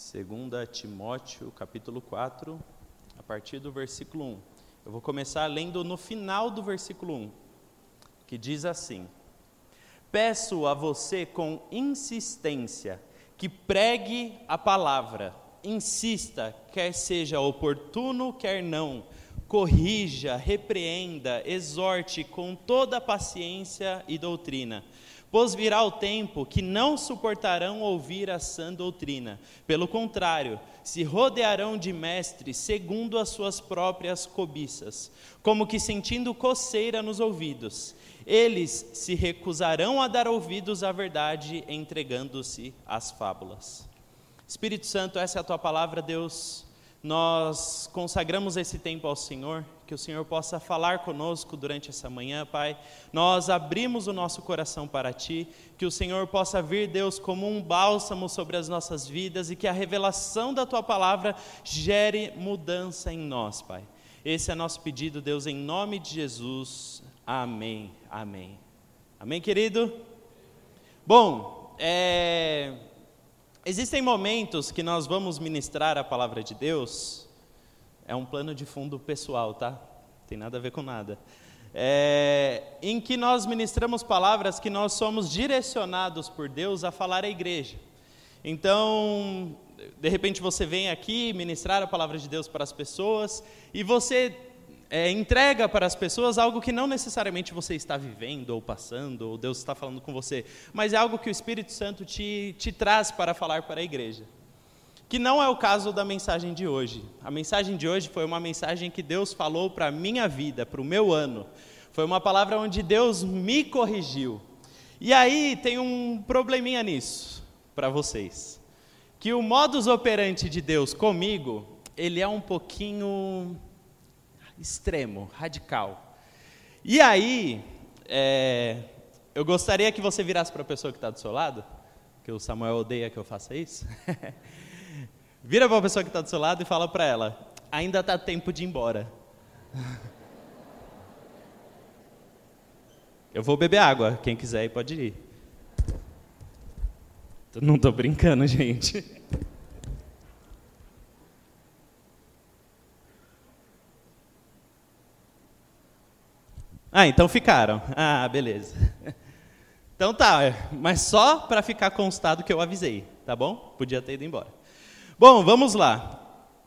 2 Timóteo, capítulo 4, a partir do versículo 1. Eu vou começar lendo no final do versículo 1, que diz assim: Peço a você com insistência que pregue a palavra, insista, quer seja oportuno, quer não, corrija, repreenda, exorte com toda paciência e doutrina. Pois virá o tempo que não suportarão ouvir a sã doutrina. Pelo contrário, se rodearão de mestres segundo as suas próprias cobiças, como que sentindo coceira nos ouvidos. Eles se recusarão a dar ouvidos à verdade, entregando-se às fábulas. Espírito Santo, essa é a tua palavra, Deus. Nós consagramos esse tempo ao Senhor, que o Senhor possa falar conosco durante essa manhã, Pai. Nós abrimos o nosso coração para Ti, que o Senhor possa vir, Deus, como um bálsamo sobre as nossas vidas e que a revelação da Tua palavra gere mudança em nós, Pai. Esse é nosso pedido, Deus, em nome de Jesus. Amém. Amém. Amém, querido? Bom, é Existem momentos que nós vamos ministrar a palavra de Deus, é um plano de fundo pessoal, tá? Tem nada a ver com nada. É, em que nós ministramos palavras que nós somos direcionados por Deus a falar à igreja. Então, de repente você vem aqui ministrar a palavra de Deus para as pessoas e você é, entrega para as pessoas algo que não necessariamente você está vivendo ou passando, ou Deus está falando com você, mas é algo que o Espírito Santo te, te traz para falar para a igreja. Que não é o caso da mensagem de hoje. A mensagem de hoje foi uma mensagem que Deus falou para a minha vida, para o meu ano. Foi uma palavra onde Deus me corrigiu. E aí tem um probleminha nisso para vocês. Que o modus operandi de Deus comigo, ele é um pouquinho extremo, radical. E aí, é, eu gostaria que você virasse para a pessoa que está do seu lado, que o Samuel odeia que eu faça isso. Vira para a pessoa que está do seu lado e fala para ela: ainda está tempo de ir embora. Eu vou beber água, quem quiser pode ir. Não estou brincando, gente. Ah, então ficaram. Ah, beleza. Então tá, mas só para ficar constado que eu avisei, tá bom? Podia ter ido embora. Bom, vamos lá.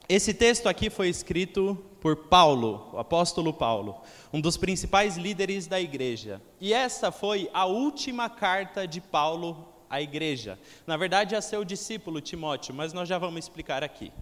Esse texto aqui foi escrito por Paulo, o apóstolo Paulo, um dos principais líderes da igreja. E essa foi a última carta de Paulo à igreja. Na verdade, a seu discípulo Timóteo, mas nós já vamos explicar aqui.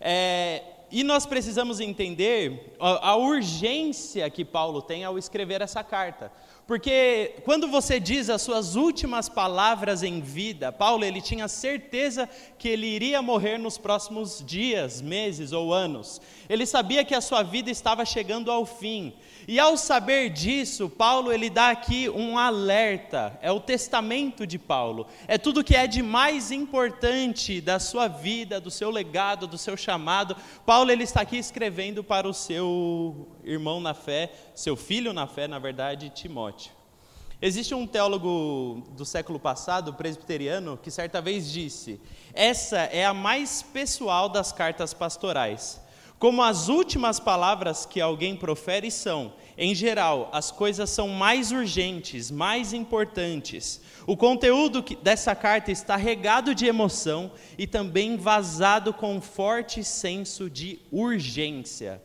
É, e nós precisamos entender a, a urgência que Paulo tem ao escrever essa carta. Porque quando você diz as suas últimas palavras em vida, Paulo ele tinha certeza que ele iria morrer nos próximos dias, meses ou anos. Ele sabia que a sua vida estava chegando ao fim. E ao saber disso, Paulo ele dá aqui um alerta, é o testamento de Paulo. É tudo que é de mais importante da sua vida, do seu legado, do seu chamado. Paulo ele está aqui escrevendo para o seu irmão na fé, seu filho na fé, na verdade, Timóteo. Existe um teólogo do século passado, presbiteriano, que certa vez disse: Essa é a mais pessoal das cartas pastorais. Como as últimas palavras que alguém profere são, em geral, as coisas são mais urgentes, mais importantes. O conteúdo dessa carta está regado de emoção e também vazado com um forte senso de urgência.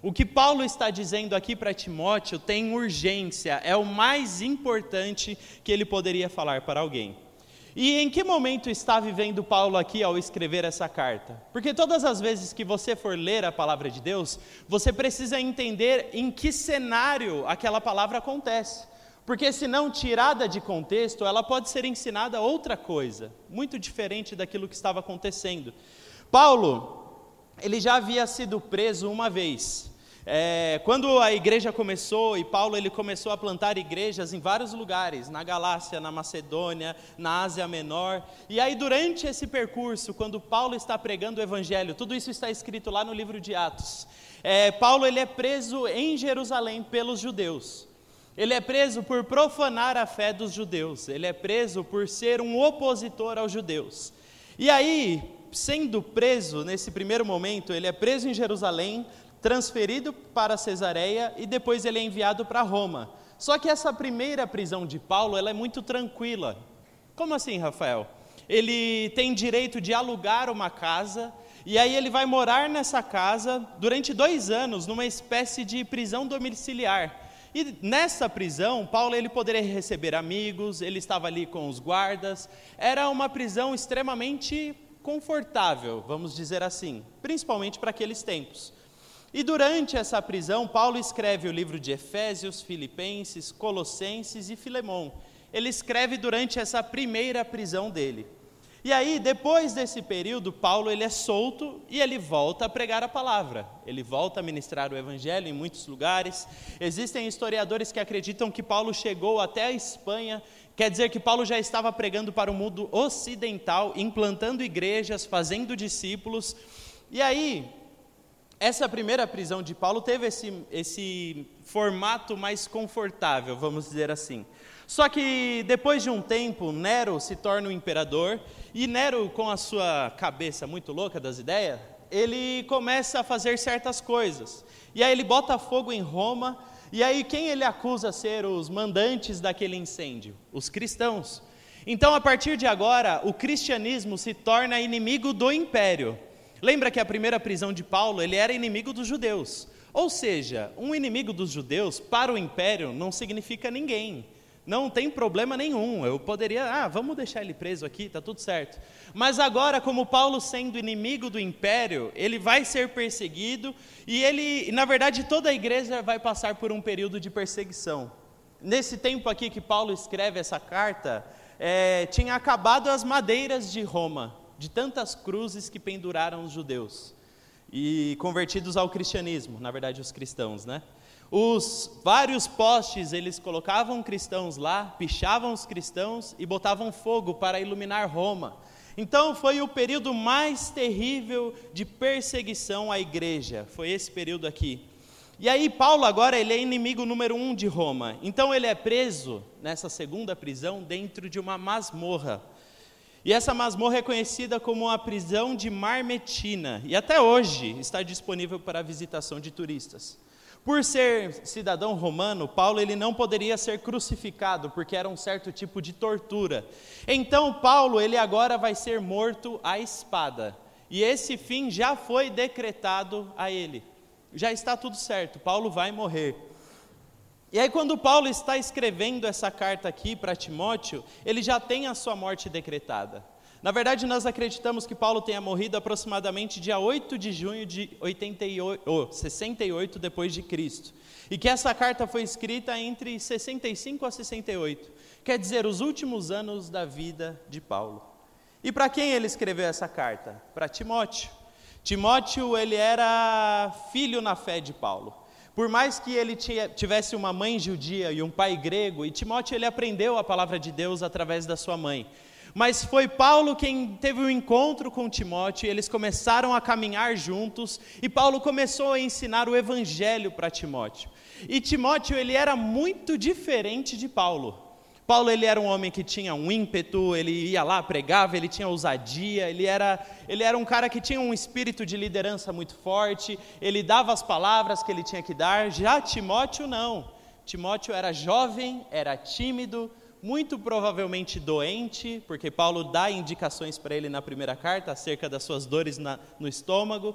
O que Paulo está dizendo aqui para Timóteo tem urgência, é o mais importante que ele poderia falar para alguém. E em que momento está vivendo Paulo aqui ao escrever essa carta? Porque todas as vezes que você for ler a palavra de Deus, você precisa entender em que cenário aquela palavra acontece. Porque se não tirada de contexto, ela pode ser ensinada outra coisa, muito diferente daquilo que estava acontecendo. Paulo, ele já havia sido preso uma vez. É, quando a igreja começou e Paulo ele começou a plantar igrejas em vários lugares, na Galácia, na Macedônia, na Ásia Menor, e aí durante esse percurso, quando Paulo está pregando o Evangelho, tudo isso está escrito lá no livro de Atos. É, Paulo ele é preso em Jerusalém pelos judeus. Ele é preso por profanar a fé dos judeus. Ele é preso por ser um opositor aos judeus. E aí sendo preso nesse primeiro momento, ele é preso em Jerusalém, transferido para Cesareia e depois ele é enviado para Roma. Só que essa primeira prisão de Paulo, ela é muito tranquila. Como assim, Rafael? Ele tem direito de alugar uma casa e aí ele vai morar nessa casa durante dois anos, numa espécie de prisão domiciliar. E nessa prisão, Paulo ele poderia receber amigos, ele estava ali com os guardas. Era uma prisão extremamente confortável, vamos dizer assim, principalmente para aqueles tempos. E durante essa prisão, Paulo escreve o livro de Efésios, Filipenses, Colossenses e Filemão. Ele escreve durante essa primeira prisão dele. E aí, depois desse período, Paulo ele é solto e ele volta a pregar a palavra. Ele volta a ministrar o evangelho em muitos lugares. Existem historiadores que acreditam que Paulo chegou até a Espanha, quer dizer que Paulo já estava pregando para o mundo ocidental, implantando igrejas, fazendo discípulos. E aí, essa primeira prisão de Paulo teve esse, esse formato mais confortável, vamos dizer assim. Só que depois de um tempo, Nero se torna o imperador, e Nero, com a sua cabeça muito louca das ideias, ele começa a fazer certas coisas. E aí ele bota fogo em Roma, e aí quem ele acusa ser os mandantes daquele incêndio? Os cristãos. Então, a partir de agora, o cristianismo se torna inimigo do império. Lembra que a primeira prisão de Paulo, ele era inimigo dos judeus. Ou seja, um inimigo dos judeus para o império não significa ninguém não tem problema nenhum. Eu poderia, ah, vamos deixar ele preso aqui, está tudo certo. Mas agora, como Paulo sendo inimigo do império, ele vai ser perseguido e ele, na verdade, toda a igreja vai passar por um período de perseguição. Nesse tempo aqui que Paulo escreve essa carta, é, tinha acabado as madeiras de Roma, de tantas cruzes que penduraram os judeus e convertidos ao cristianismo, na verdade, os cristãos, né? Os vários postes, eles colocavam cristãos lá, pichavam os cristãos e botavam fogo para iluminar Roma. Então foi o período mais terrível de perseguição à igreja, foi esse período aqui. E aí Paulo agora ele é inimigo número um de Roma. Então ele é preso nessa segunda prisão dentro de uma masmorra. E essa masmorra é conhecida como a prisão de Marmetina e até hoje está disponível para visitação de turistas. Por ser cidadão romano, Paulo ele não poderia ser crucificado, porque era um certo tipo de tortura. Então Paulo ele agora vai ser morto à espada. E esse fim já foi decretado a ele. Já está tudo certo, Paulo vai morrer. E aí, quando Paulo está escrevendo essa carta aqui para Timóteo, ele já tem a sua morte decretada. Na verdade, nós acreditamos que Paulo tenha morrido aproximadamente dia 8 de junho de 88, oh, 68 depois de Cristo. E que essa carta foi escrita entre 65 a 68, quer dizer, os últimos anos da vida de Paulo. E para quem ele escreveu essa carta? Para Timóteo. Timóteo, ele era filho na fé de Paulo. Por mais que ele tivesse uma mãe judia e um pai grego, e Timóteo ele aprendeu a palavra de Deus através da sua mãe. Mas foi Paulo quem teve um encontro com Timóteo, e eles começaram a caminhar juntos, e Paulo começou a ensinar o evangelho para Timóteo. E Timóteo, ele era muito diferente de Paulo. Paulo ele era um homem que tinha um ímpeto, ele ia lá, pregava, ele tinha ousadia, ele era, ele era um cara que tinha um espírito de liderança muito forte, ele dava as palavras que ele tinha que dar. Já Timóteo não. Timóteo era jovem, era tímido, muito provavelmente doente, porque Paulo dá indicações para ele na primeira carta acerca das suas dores na, no estômago.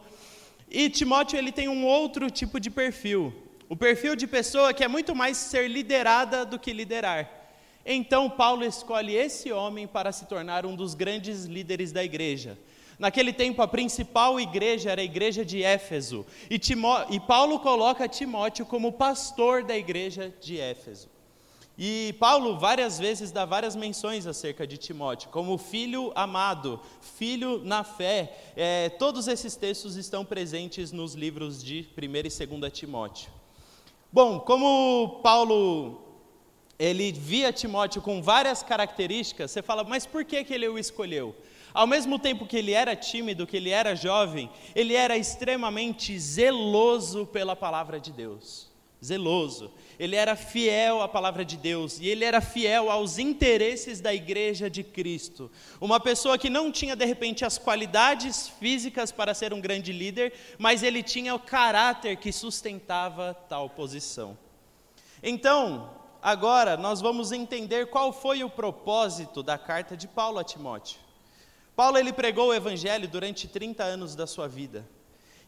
E Timóteo ele tem um outro tipo de perfil, o perfil de pessoa que é muito mais ser liderada do que liderar. Então Paulo escolhe esse homem para se tornar um dos grandes líderes da igreja. Naquele tempo, a principal igreja era a igreja de Éfeso, e, Timó e Paulo coloca Timóteo como pastor da igreja de Éfeso. E Paulo várias vezes dá várias menções acerca de Timóteo, como filho amado, filho na fé. É, todos esses textos estão presentes nos livros de 1 e 2 Timóteo. Bom, como Paulo ele via Timóteo com várias características, você fala, mas por que, que ele o escolheu? Ao mesmo tempo que ele era tímido, que ele era jovem, ele era extremamente zeloso pela palavra de Deus. zeloso, ele era fiel à palavra de Deus e ele era fiel aos interesses da igreja de Cristo. Uma pessoa que não tinha de repente as qualidades físicas para ser um grande líder, mas ele tinha o caráter que sustentava tal posição. Então, agora nós vamos entender qual foi o propósito da carta de Paulo a Timóteo. Paulo ele pregou o evangelho durante 30 anos da sua vida.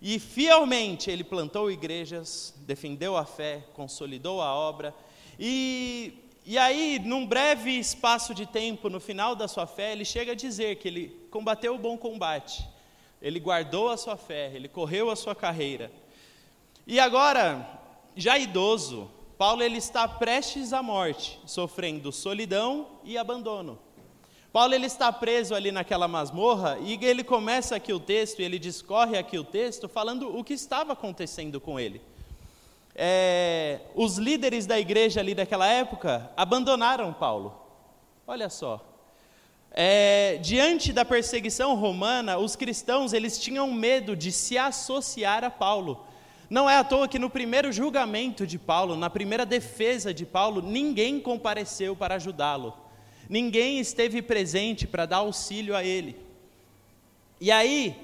E fielmente ele plantou igrejas, defendeu a fé, consolidou a obra. E, e aí, num breve espaço de tempo, no final da sua fé, ele chega a dizer que ele combateu o bom combate, ele guardou a sua fé, ele correu a sua carreira. E agora, já idoso, Paulo ele está prestes à morte, sofrendo solidão e abandono. Paulo ele está preso ali naquela masmorra e ele começa aqui o texto, e ele discorre aqui o texto, falando o que estava acontecendo com ele. É, os líderes da igreja ali daquela época abandonaram Paulo. Olha só. É, diante da perseguição romana, os cristãos eles tinham medo de se associar a Paulo. Não é à toa que no primeiro julgamento de Paulo, na primeira defesa de Paulo, ninguém compareceu para ajudá-lo ninguém esteve presente para dar auxílio a ele. E aí,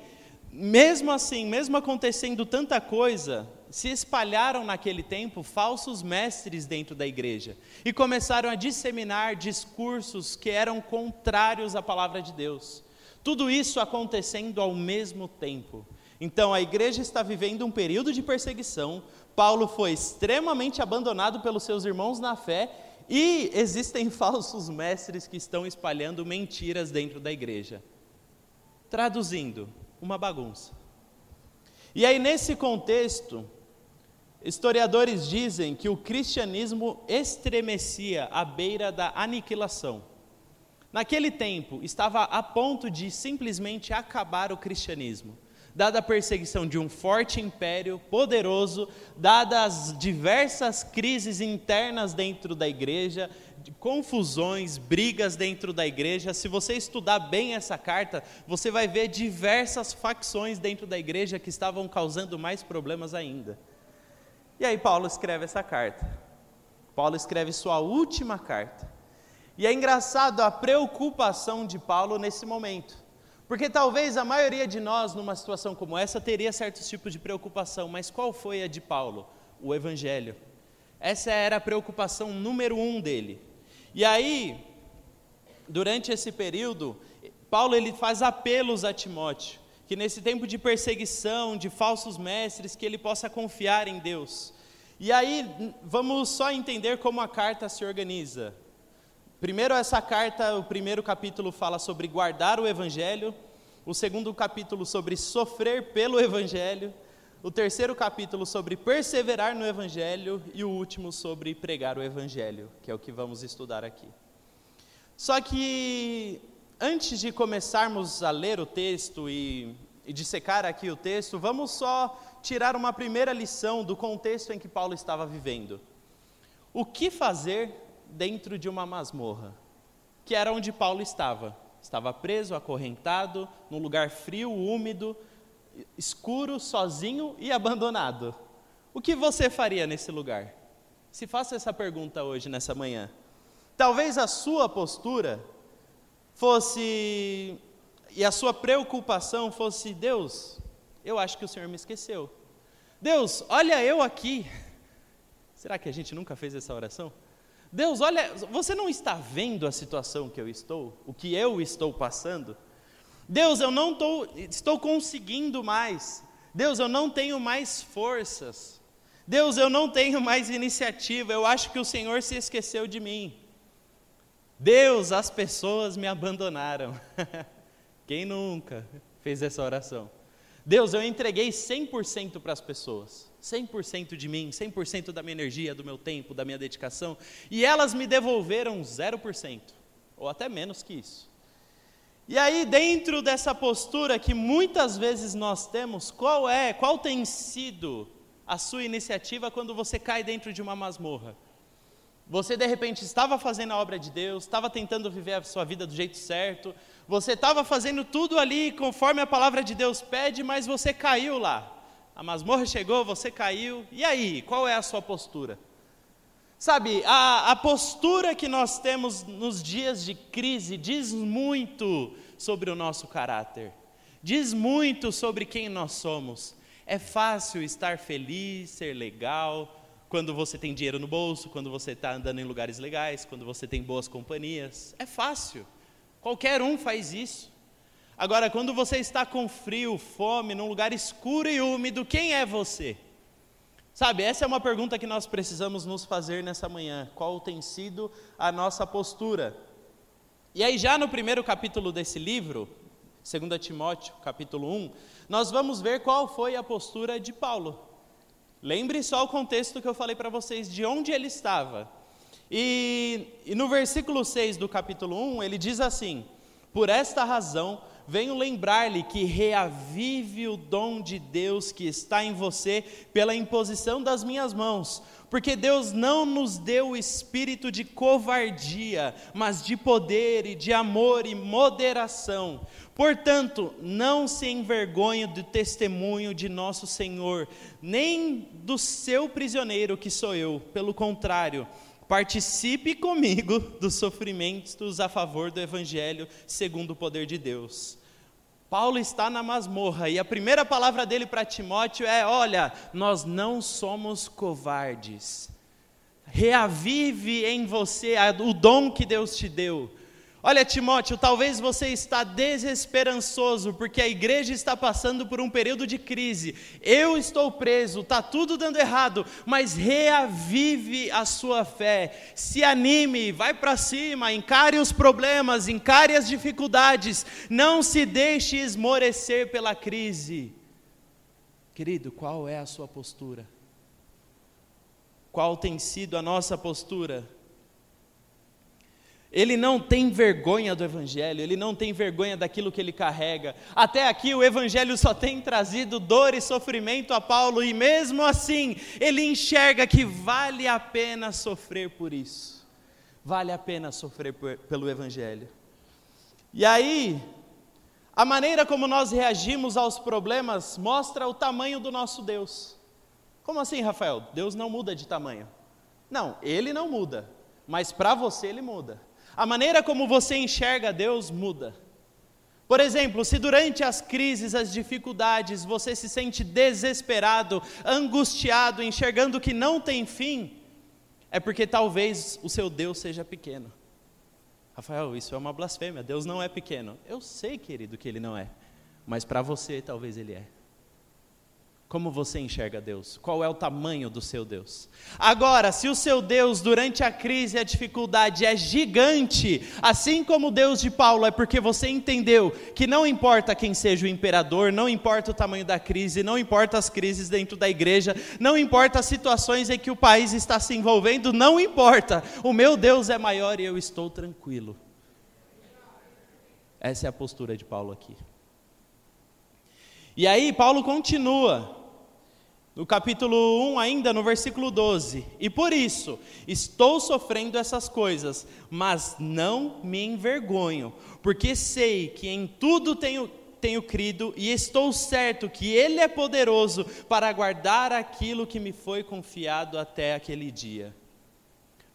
mesmo assim, mesmo acontecendo tanta coisa, se espalharam naquele tempo falsos mestres dentro da igreja e começaram a disseminar discursos que eram contrários à palavra de Deus. Tudo isso acontecendo ao mesmo tempo. Então a igreja está vivendo um período de perseguição. Paulo foi extremamente abandonado pelos seus irmãos na fé e existem falsos mestres que estão espalhando mentiras dentro da igreja. Traduzindo, uma bagunça. E aí, nesse contexto, historiadores dizem que o cristianismo estremecia à beira da aniquilação. Naquele tempo, estava a ponto de simplesmente acabar o cristianismo dada a perseguição de um forte império poderoso, dadas as diversas crises internas dentro da igreja, confusões, brigas dentro da igreja. Se você estudar bem essa carta, você vai ver diversas facções dentro da igreja que estavam causando mais problemas ainda. E aí Paulo escreve essa carta. Paulo escreve sua última carta. E é engraçado a preocupação de Paulo nesse momento. Porque talvez a maioria de nós, numa situação como essa, teria certos tipos de preocupação, mas qual foi a de Paulo? O Evangelho. Essa era a preocupação número um dele. E aí, durante esse período, Paulo ele faz apelos a Timóteo, que nesse tempo de perseguição, de falsos mestres, que ele possa confiar em Deus. E aí, vamos só entender como a carta se organiza. Primeiro, essa carta, o primeiro capítulo fala sobre guardar o Evangelho, o segundo capítulo sobre sofrer pelo Evangelho, o terceiro capítulo sobre perseverar no Evangelho e o último sobre pregar o Evangelho, que é o que vamos estudar aqui. Só que antes de começarmos a ler o texto e, e dissecar aqui o texto, vamos só tirar uma primeira lição do contexto em que Paulo estava vivendo. O que fazer dentro de uma masmorra, que era onde Paulo estava. Estava preso, acorrentado, num lugar frio, úmido, escuro, sozinho e abandonado. O que você faria nesse lugar? Se faça essa pergunta hoje, nessa manhã. Talvez a sua postura fosse, e a sua preocupação fosse: Deus, eu acho que o Senhor me esqueceu. Deus, olha eu aqui. Será que a gente nunca fez essa oração? Deus, olha, você não está vendo a situação que eu estou, o que eu estou passando? Deus, eu não tô, estou conseguindo mais. Deus, eu não tenho mais forças. Deus, eu não tenho mais iniciativa. Eu acho que o Senhor se esqueceu de mim. Deus, as pessoas me abandonaram. Quem nunca fez essa oração? Deus, eu entreguei 100% para as pessoas. 100% de mim, 100% da minha energia, do meu tempo, da minha dedicação, e elas me devolveram 0%, ou até menos que isso. E aí, dentro dessa postura que muitas vezes nós temos, qual é, qual tem sido a sua iniciativa quando você cai dentro de uma masmorra? Você de repente estava fazendo a obra de Deus, estava tentando viver a sua vida do jeito certo, você estava fazendo tudo ali conforme a palavra de Deus pede, mas você caiu lá A masmorra chegou, você caiu, e aí, qual é a sua postura? Sabe, a, a postura que nós temos nos dias de crise diz muito sobre o nosso caráter, diz muito sobre quem nós somos. É fácil estar feliz, ser legal, quando você tem dinheiro no bolso, quando você está andando em lugares legais, quando você tem boas companhias. É fácil. Qualquer um faz isso. Agora, quando você está com frio, fome, num lugar escuro e úmido, quem é você? Sabe, essa é uma pergunta que nós precisamos nos fazer nessa manhã. Qual tem sido a nossa postura? E aí, já no primeiro capítulo desse livro, 2 Timóteo, capítulo 1, nós vamos ver qual foi a postura de Paulo. Lembre só o contexto que eu falei para vocês, de onde ele estava. E, e no versículo 6 do capítulo 1, ele diz assim: Por esta razão venho lembrar-lhe que reavive o dom de Deus que está em você pela imposição das minhas mãos. Porque Deus não nos deu o espírito de covardia, mas de poder e de amor e moderação. Portanto, não se envergonhe do testemunho de nosso Senhor, nem do seu prisioneiro que sou eu. Pelo contrário, participe comigo dos sofrimentos a favor do Evangelho segundo o poder de Deus. Paulo está na masmorra e a primeira palavra dele para Timóteo é: Olha, nós não somos covardes. Reavive em você o dom que Deus te deu. Olha, Timóteo, talvez você está desesperançoso porque a igreja está passando por um período de crise. Eu estou preso, está tudo dando errado, mas reavive a sua fé. Se anime, vai para cima, encare os problemas, encare as dificuldades. Não se deixe esmorecer pela crise. Querido, qual é a sua postura? Qual tem sido a nossa postura? Ele não tem vergonha do Evangelho, ele não tem vergonha daquilo que ele carrega. Até aqui o Evangelho só tem trazido dor e sofrimento a Paulo, e mesmo assim ele enxerga que vale a pena sofrer por isso. Vale a pena sofrer por, pelo Evangelho. E aí, a maneira como nós reagimos aos problemas mostra o tamanho do nosso Deus. Como assim, Rafael? Deus não muda de tamanho. Não, ele não muda, mas para você ele muda. A maneira como você enxerga Deus muda. Por exemplo, se durante as crises, as dificuldades, você se sente desesperado, angustiado, enxergando que não tem fim, é porque talvez o seu Deus seja pequeno. Rafael, isso é uma blasfêmia. Deus não é pequeno. Eu sei, querido, que ele não é. Mas para você, talvez ele é. Como você enxerga Deus? Qual é o tamanho do seu Deus? Agora, se o seu Deus durante a crise e a dificuldade é gigante, assim como o Deus de Paulo, é porque você entendeu que não importa quem seja o imperador, não importa o tamanho da crise, não importa as crises dentro da igreja, não importa as situações em que o país está se envolvendo, não importa. O meu Deus é maior e eu estou tranquilo. Essa é a postura de Paulo aqui. E aí, Paulo continua no capítulo 1, ainda no versículo 12: E por isso estou sofrendo essas coisas, mas não me envergonho, porque sei que em tudo tenho, tenho crido e estou certo que Ele é poderoso para guardar aquilo que me foi confiado até aquele dia.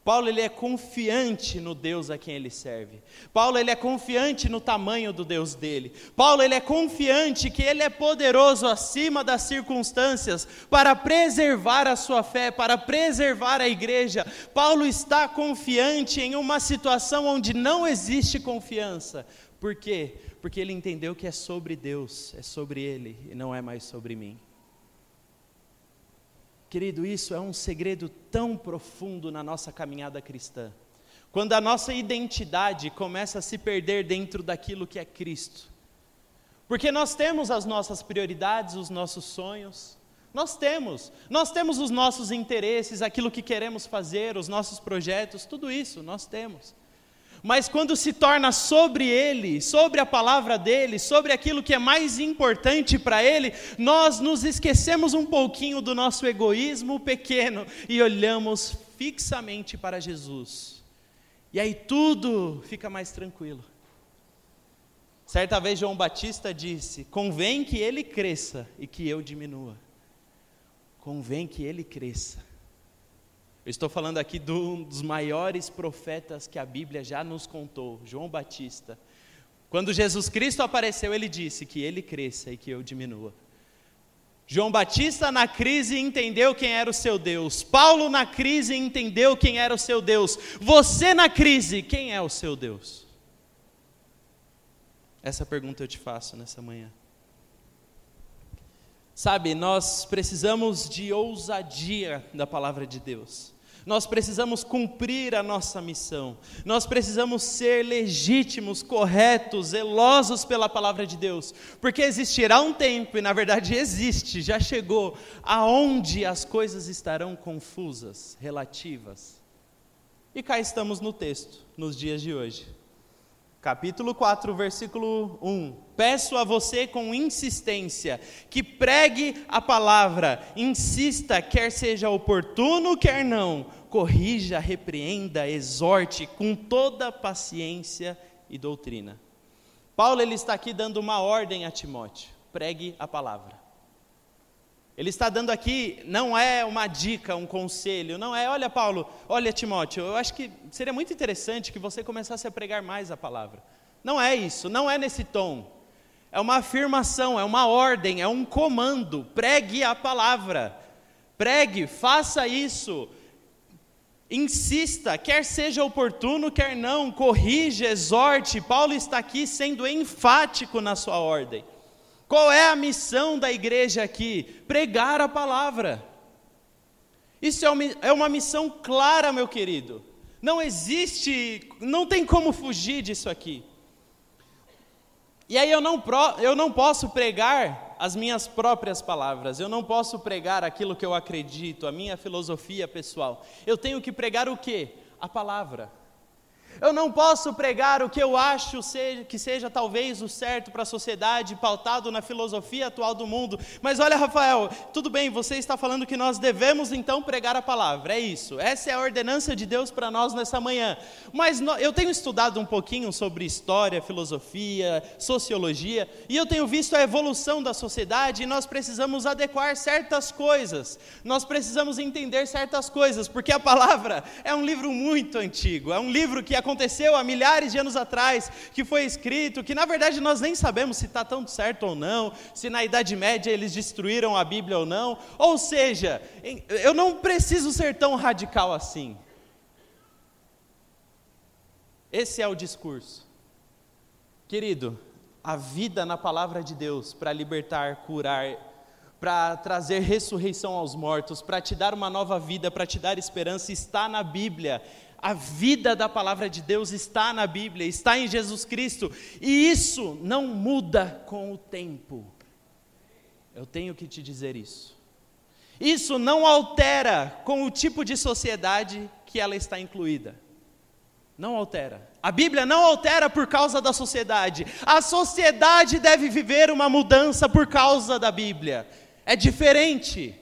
Paulo ele é confiante no Deus a quem ele serve. Paulo ele é confiante no tamanho do Deus dele. Paulo ele é confiante que ele é poderoso acima das circunstâncias para preservar a sua fé, para preservar a igreja. Paulo está confiante em uma situação onde não existe confiança. Por quê? Porque ele entendeu que é sobre Deus, é sobre ele e não é mais sobre mim. Querido, isso é um segredo tão profundo na nossa caminhada cristã. Quando a nossa identidade começa a se perder dentro daquilo que é Cristo. Porque nós temos as nossas prioridades, os nossos sonhos, nós temos, nós temos os nossos interesses, aquilo que queremos fazer, os nossos projetos, tudo isso nós temos mas quando se torna sobre Ele, sobre a palavra dele, sobre aquilo que é mais importante para Ele, nós nos esquecemos um pouquinho do nosso egoísmo pequeno e olhamos fixamente para Jesus. E aí tudo fica mais tranquilo. Certa vez João Batista disse: Convém que ele cresça e que eu diminua. convém que ele cresça. Eu estou falando aqui de um dos maiores profetas que a Bíblia já nos contou, João Batista. Quando Jesus Cristo apareceu, ele disse que ele cresça e que eu diminua. João Batista na crise entendeu quem era o seu Deus. Paulo na crise entendeu quem era o seu Deus. Você na crise, quem é o seu Deus? Essa pergunta eu te faço nessa manhã. Sabe, nós precisamos de ousadia da palavra de Deus. Nós precisamos cumprir a nossa missão. Nós precisamos ser legítimos, corretos, zelosos pela palavra de Deus. Porque existirá um tempo, e na verdade existe, já chegou, aonde as coisas estarão confusas, relativas. E cá estamos no texto, nos dias de hoje capítulo 4, versículo 1. Peço a você com insistência que pregue a palavra, insista, quer seja oportuno, quer não, corrija, repreenda, exorte com toda paciência e doutrina. Paulo ele está aqui dando uma ordem a Timóteo: pregue a palavra. Ele está dando aqui, não é uma dica, um conselho, não é, olha Paulo, olha Timóteo, eu acho que seria muito interessante que você começasse a pregar mais a palavra. Não é isso, não é nesse tom. É uma afirmação, é uma ordem, é um comando. Pregue a palavra. Pregue, faça isso. Insista, quer seja oportuno, quer não, corrija, exorte. Paulo está aqui sendo enfático na sua ordem. Qual é a missão da igreja aqui? Pregar a palavra. Isso é uma missão clara, meu querido. Não existe, não tem como fugir disso aqui. E aí eu não, eu não posso pregar as minhas próprias palavras, eu não posso pregar aquilo que eu acredito, a minha filosofia pessoal. Eu tenho que pregar o quê? A palavra. Eu não posso pregar o que eu acho que seja talvez o certo para a sociedade, pautado na filosofia atual do mundo. Mas olha, Rafael, tudo bem, você está falando que nós devemos então pregar a palavra, é isso. Essa é a ordenança de Deus para nós nessa manhã. Mas no, eu tenho estudado um pouquinho sobre história, filosofia, sociologia, e eu tenho visto a evolução da sociedade e nós precisamos adequar certas coisas. Nós precisamos entender certas coisas, porque a palavra é um livro muito antigo, é um livro que aconteceu há milhares de anos atrás, que foi escrito, que na verdade nós nem sabemos se está tão certo ou não, se na Idade Média eles destruíram a Bíblia ou não. Ou seja, eu não preciso ser tão radical assim. Esse é o discurso. Querido, a vida na palavra de Deus para libertar, curar, para trazer ressurreição aos mortos, para te dar uma nova vida, para te dar esperança, está na Bíblia. A vida da palavra de Deus está na Bíblia, está em Jesus Cristo, e isso não muda com o tempo. Eu tenho que te dizer isso. Isso não altera com o tipo de sociedade que ela está incluída. Não altera. A Bíblia não altera por causa da sociedade. A sociedade deve viver uma mudança por causa da Bíblia. É diferente.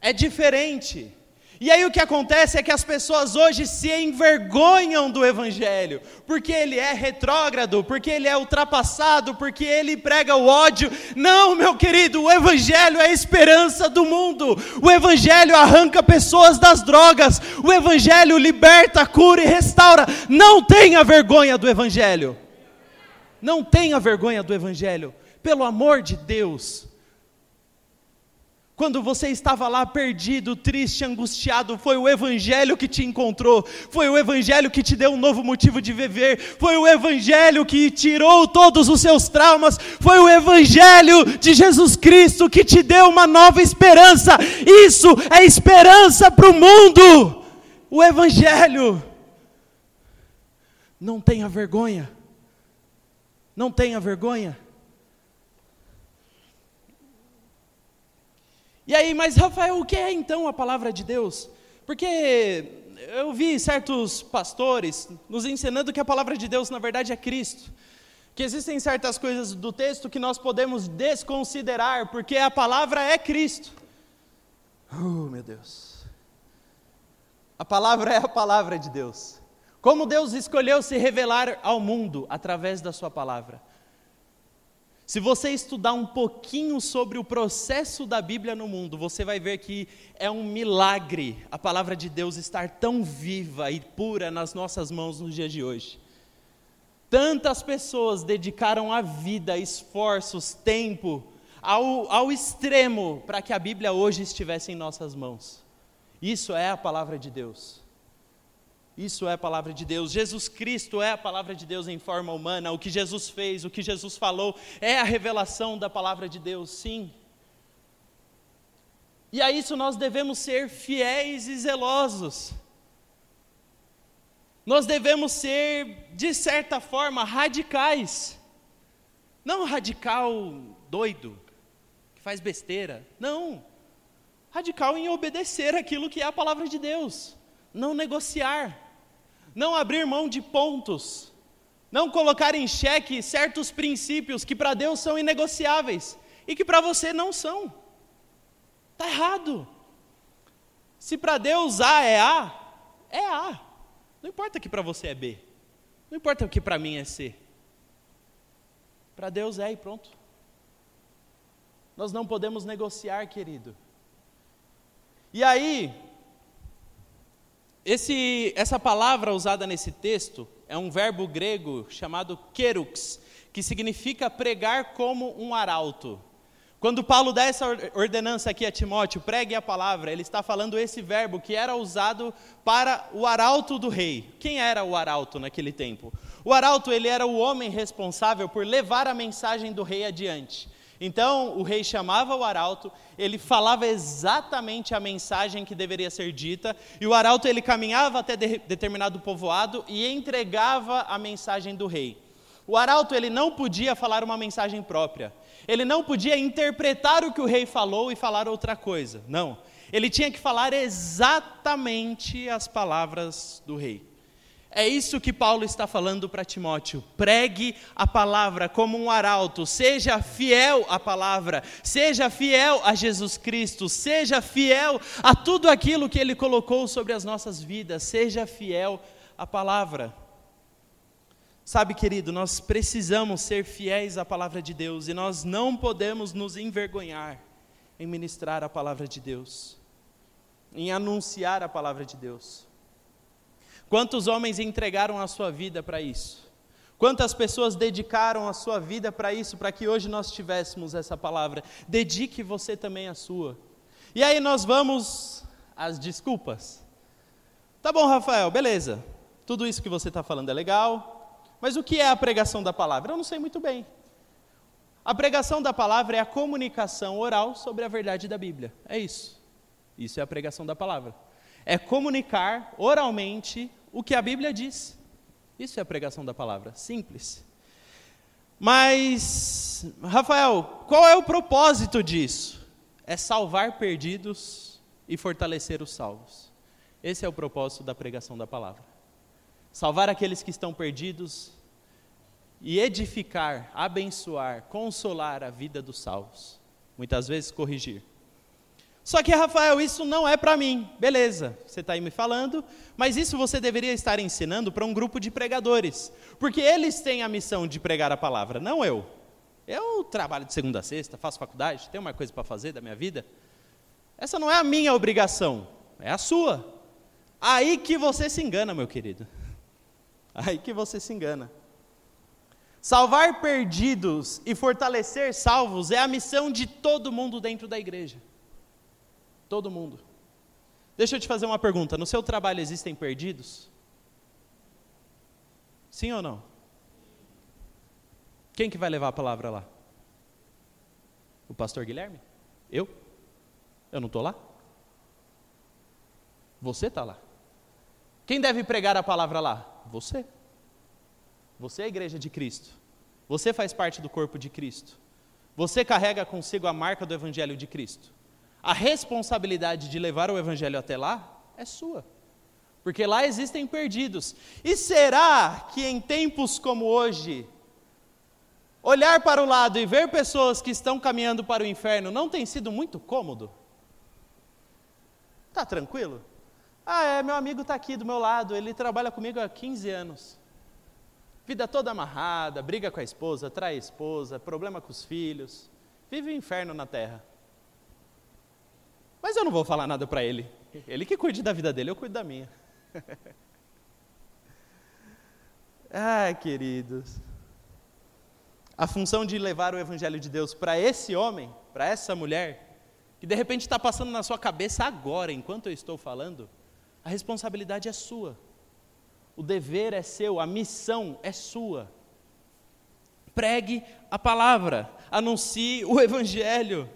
É diferente. E aí o que acontece é que as pessoas hoje se envergonham do Evangelho, porque ele é retrógrado, porque ele é ultrapassado, porque ele prega o ódio. Não, meu querido, o Evangelho é a esperança do mundo. O Evangelho arranca pessoas das drogas. O Evangelho liberta, cura e restaura. Não tenha vergonha do Evangelho. Não tenha vergonha do Evangelho. Pelo amor de Deus. Quando você estava lá perdido, triste, angustiado, foi o Evangelho que te encontrou, foi o Evangelho que te deu um novo motivo de viver, foi o Evangelho que tirou todos os seus traumas, foi o Evangelho de Jesus Cristo que te deu uma nova esperança. Isso é esperança para o mundo. O Evangelho. Não tenha vergonha. Não tenha vergonha. E aí, mas Rafael, o que é então a palavra de Deus? Porque eu vi certos pastores nos ensinando que a palavra de Deus, na verdade, é Cristo. Que existem certas coisas do texto que nós podemos desconsiderar, porque a palavra é Cristo. Oh, meu Deus. A palavra é a palavra de Deus. Como Deus escolheu se revelar ao mundo através da Sua palavra. Se você estudar um pouquinho sobre o processo da Bíblia no mundo, você vai ver que é um milagre a palavra de Deus estar tão viva e pura nas nossas mãos nos dias de hoje. Tantas pessoas dedicaram a vida, esforços, tempo, ao, ao extremo para que a Bíblia hoje estivesse em nossas mãos. Isso é a palavra de Deus. Isso é a palavra de Deus. Jesus Cristo é a palavra de Deus em forma humana. O que Jesus fez, o que Jesus falou, é a revelação da palavra de Deus, sim. E a isso nós devemos ser fiéis e zelosos. Nós devemos ser, de certa forma, radicais. Não radical doido, que faz besteira. Não. Radical em obedecer aquilo que é a palavra de Deus. Não negociar não abrir mão de pontos, não colocar em xeque certos princípios que para Deus são inegociáveis e que para você não são. Está errado. Se para Deus A é A, é A. Não importa que para você é B. Não importa que para mim é C. Para Deus é e pronto. Nós não podemos negociar, querido. E aí, esse, essa palavra usada nesse texto é um verbo grego chamado kerux, que significa pregar como um arauto. Quando Paulo dá essa ordenança aqui a Timóteo, pregue a palavra, ele está falando esse verbo que era usado para o arauto do rei. Quem era o arauto naquele tempo? O arauto ele era o homem responsável por levar a mensagem do rei adiante. Então o rei chamava o arauto, ele falava exatamente a mensagem que deveria ser dita, e o arauto ele caminhava até de, determinado povoado e entregava a mensagem do rei. O arauto ele não podia falar uma mensagem própria. Ele não podia interpretar o que o rei falou e falar outra coisa. Não. Ele tinha que falar exatamente as palavras do rei. É isso que Paulo está falando para Timóteo. Pregue a palavra como um arauto, seja fiel à palavra, seja fiel a Jesus Cristo, seja fiel a tudo aquilo que ele colocou sobre as nossas vidas, seja fiel à palavra. Sabe, querido, nós precisamos ser fiéis à palavra de Deus e nós não podemos nos envergonhar em ministrar a palavra de Deus, em anunciar a palavra de Deus. Quantos homens entregaram a sua vida para isso? Quantas pessoas dedicaram a sua vida para isso, para que hoje nós tivéssemos essa palavra? Dedique você também a sua. E aí nós vamos às desculpas. Tá bom, Rafael, beleza. Tudo isso que você está falando é legal, mas o que é a pregação da palavra? Eu não sei muito bem. A pregação da palavra é a comunicação oral sobre a verdade da Bíblia. É isso. Isso é a pregação da palavra. É comunicar oralmente o que a Bíblia diz. Isso é a pregação da palavra, simples. Mas, Rafael, qual é o propósito disso? É salvar perdidos e fortalecer os salvos. Esse é o propósito da pregação da palavra. Salvar aqueles que estão perdidos e edificar, abençoar, consolar a vida dos salvos. Muitas vezes corrigir. Só que, Rafael, isso não é para mim. Beleza, você está aí me falando, mas isso você deveria estar ensinando para um grupo de pregadores, porque eles têm a missão de pregar a palavra, não eu. Eu trabalho de segunda a sexta, faço faculdade, tenho uma coisa para fazer da minha vida. Essa não é a minha obrigação, é a sua. Aí que você se engana, meu querido. Aí que você se engana. Salvar perdidos e fortalecer salvos é a missão de todo mundo dentro da igreja. Todo mundo. Deixa eu te fazer uma pergunta: no seu trabalho existem perdidos? Sim ou não? Quem que vai levar a palavra lá? O pastor Guilherme? Eu? Eu não estou lá? Você está lá. Quem deve pregar a palavra lá? Você. Você é a igreja de Cristo. Você faz parte do corpo de Cristo. Você carrega consigo a marca do Evangelho de Cristo a responsabilidade de levar o evangelho até lá é sua. Porque lá existem perdidos. E será que em tempos como hoje, olhar para o lado e ver pessoas que estão caminhando para o inferno não tem sido muito cômodo? Tá tranquilo? Ah, é, meu amigo está aqui do meu lado, ele trabalha comigo há 15 anos. Vida toda amarrada, briga com a esposa, trai a esposa, problema com os filhos, vive o inferno na terra. Mas eu não vou falar nada para ele. Ele que cuide da vida dele, eu cuido da minha. Ai, queridos. A função de levar o Evangelho de Deus para esse homem, para essa mulher, que de repente está passando na sua cabeça agora, enquanto eu estou falando, a responsabilidade é sua. O dever é seu, a missão é sua. Pregue a palavra, anuncie o Evangelho.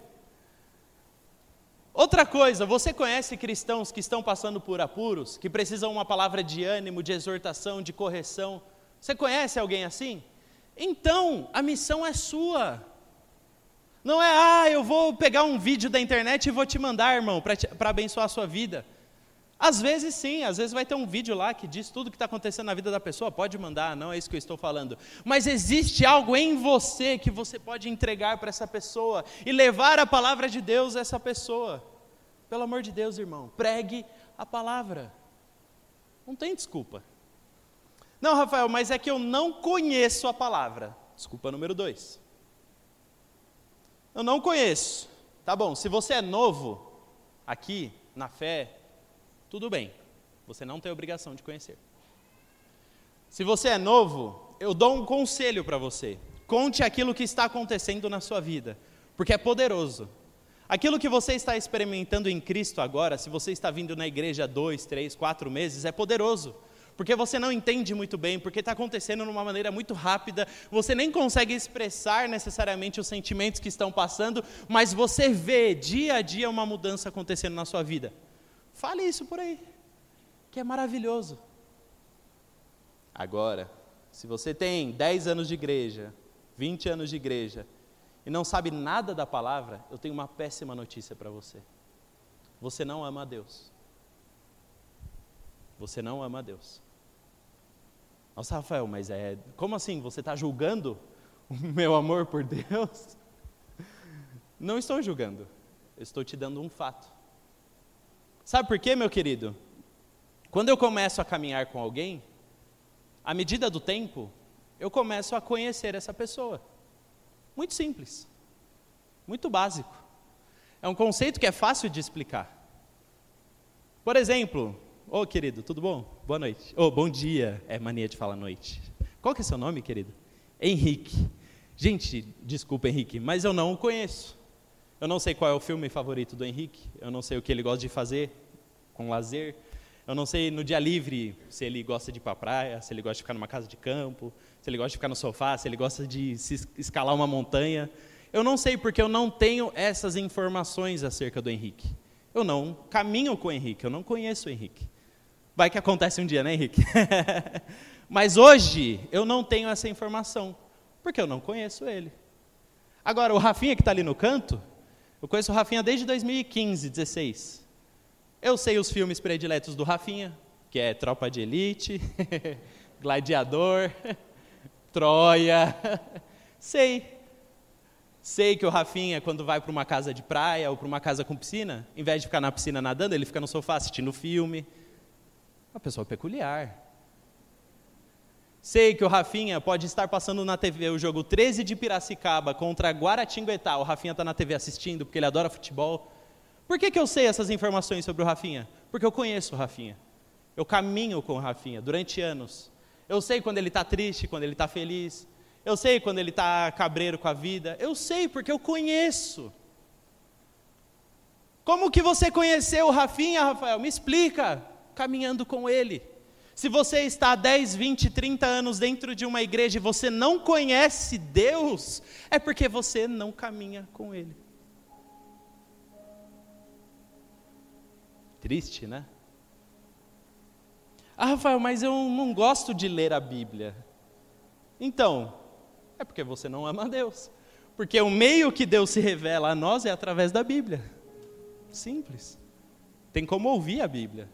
Outra coisa, você conhece cristãos que estão passando por apuros, que precisam uma palavra de ânimo, de exortação, de correção? Você conhece alguém assim? Então, a missão é sua. Não é, ah, eu vou pegar um vídeo da internet e vou te mandar, irmão, para abençoar a sua vida. Às vezes sim, às vezes vai ter um vídeo lá que diz tudo o que está acontecendo na vida da pessoa, pode mandar, não é isso que eu estou falando. Mas existe algo em você que você pode entregar para essa pessoa e levar a palavra de Deus a essa pessoa. Pelo amor de Deus, irmão, pregue a palavra. Não tem desculpa. Não, Rafael, mas é que eu não conheço a palavra. Desculpa número dois. Eu não conheço. Tá bom, se você é novo aqui na fé, tudo bem. Você não tem obrigação de conhecer. Se você é novo, eu dou um conselho para você. Conte aquilo que está acontecendo na sua vida, porque é poderoso. Aquilo que você está experimentando em Cristo agora, se você está vindo na igreja dois, três, quatro meses, é poderoso porque você não entende muito bem, porque está acontecendo de uma maneira muito rápida, você nem consegue expressar necessariamente os sentimentos que estão passando, mas você vê dia a dia uma mudança acontecendo na sua vida. Fale isso por aí, que é maravilhoso. Agora, se você tem 10 anos de igreja, 20 anos de igreja, e não sabe nada da palavra, eu tenho uma péssima notícia para você. Você não ama a Deus. Você não ama a Deus. Nossa, Rafael, mas é. Como assim? Você está julgando o meu amor por Deus? Não estou julgando. Estou te dando um fato. Sabe por quê, meu querido? Quando eu começo a caminhar com alguém, à medida do tempo, eu começo a conhecer essa pessoa. Muito simples. Muito básico. É um conceito que é fácil de explicar. Por exemplo, Ô, oh, querido, tudo bom? Boa noite. Ô, oh, bom dia. É mania de falar noite. Qual que é seu nome, querido? Henrique. Gente, desculpa, Henrique, mas eu não o conheço. Eu não sei qual é o filme favorito do Henrique. Eu não sei o que ele gosta de fazer com lazer. Eu não sei no dia livre se ele gosta de ir para a praia, se ele gosta de ficar numa casa de campo, se ele gosta de ficar no sofá, se ele gosta de se escalar uma montanha. Eu não sei porque eu não tenho essas informações acerca do Henrique. Eu não caminho com o Henrique, eu não conheço o Henrique. Vai que acontece um dia, né, Henrique? Mas hoje eu não tenho essa informação, porque eu não conheço ele. Agora, o Rafinha que está ali no canto, eu conheço o Rafinha desde 2015, 16. Eu sei os filmes prediletos do Rafinha, que é Tropa de Elite, Gladiador, Troia. sei. Sei que o Rafinha, quando vai para uma casa de praia ou para uma casa com piscina, em vez de ficar na piscina nadando, ele fica no sofá assistindo filme. Uma pessoa peculiar. Sei que o Rafinha pode estar passando na TV o jogo 13 de Piracicaba contra Guaratinguetá. O Rafinha está na TV assistindo porque ele adora futebol. Por que, que eu sei essas informações sobre o Rafinha? Porque eu conheço o Rafinha. Eu caminho com o Rafinha durante anos. Eu sei quando ele está triste, quando ele está feliz. Eu sei quando ele está cabreiro com a vida. Eu sei porque eu conheço. Como que você conheceu o Rafinha, Rafael? Me explica caminhando com Ele. Se você está há 10, 20, 30 anos dentro de uma igreja e você não conhece Deus, é porque você não caminha com Ele. Triste, né? Ah, Rafael, mas eu não gosto de ler a Bíblia. Então, é porque você não ama Deus. Porque o meio que Deus se revela a nós é através da Bíblia. Simples. Tem como ouvir a Bíblia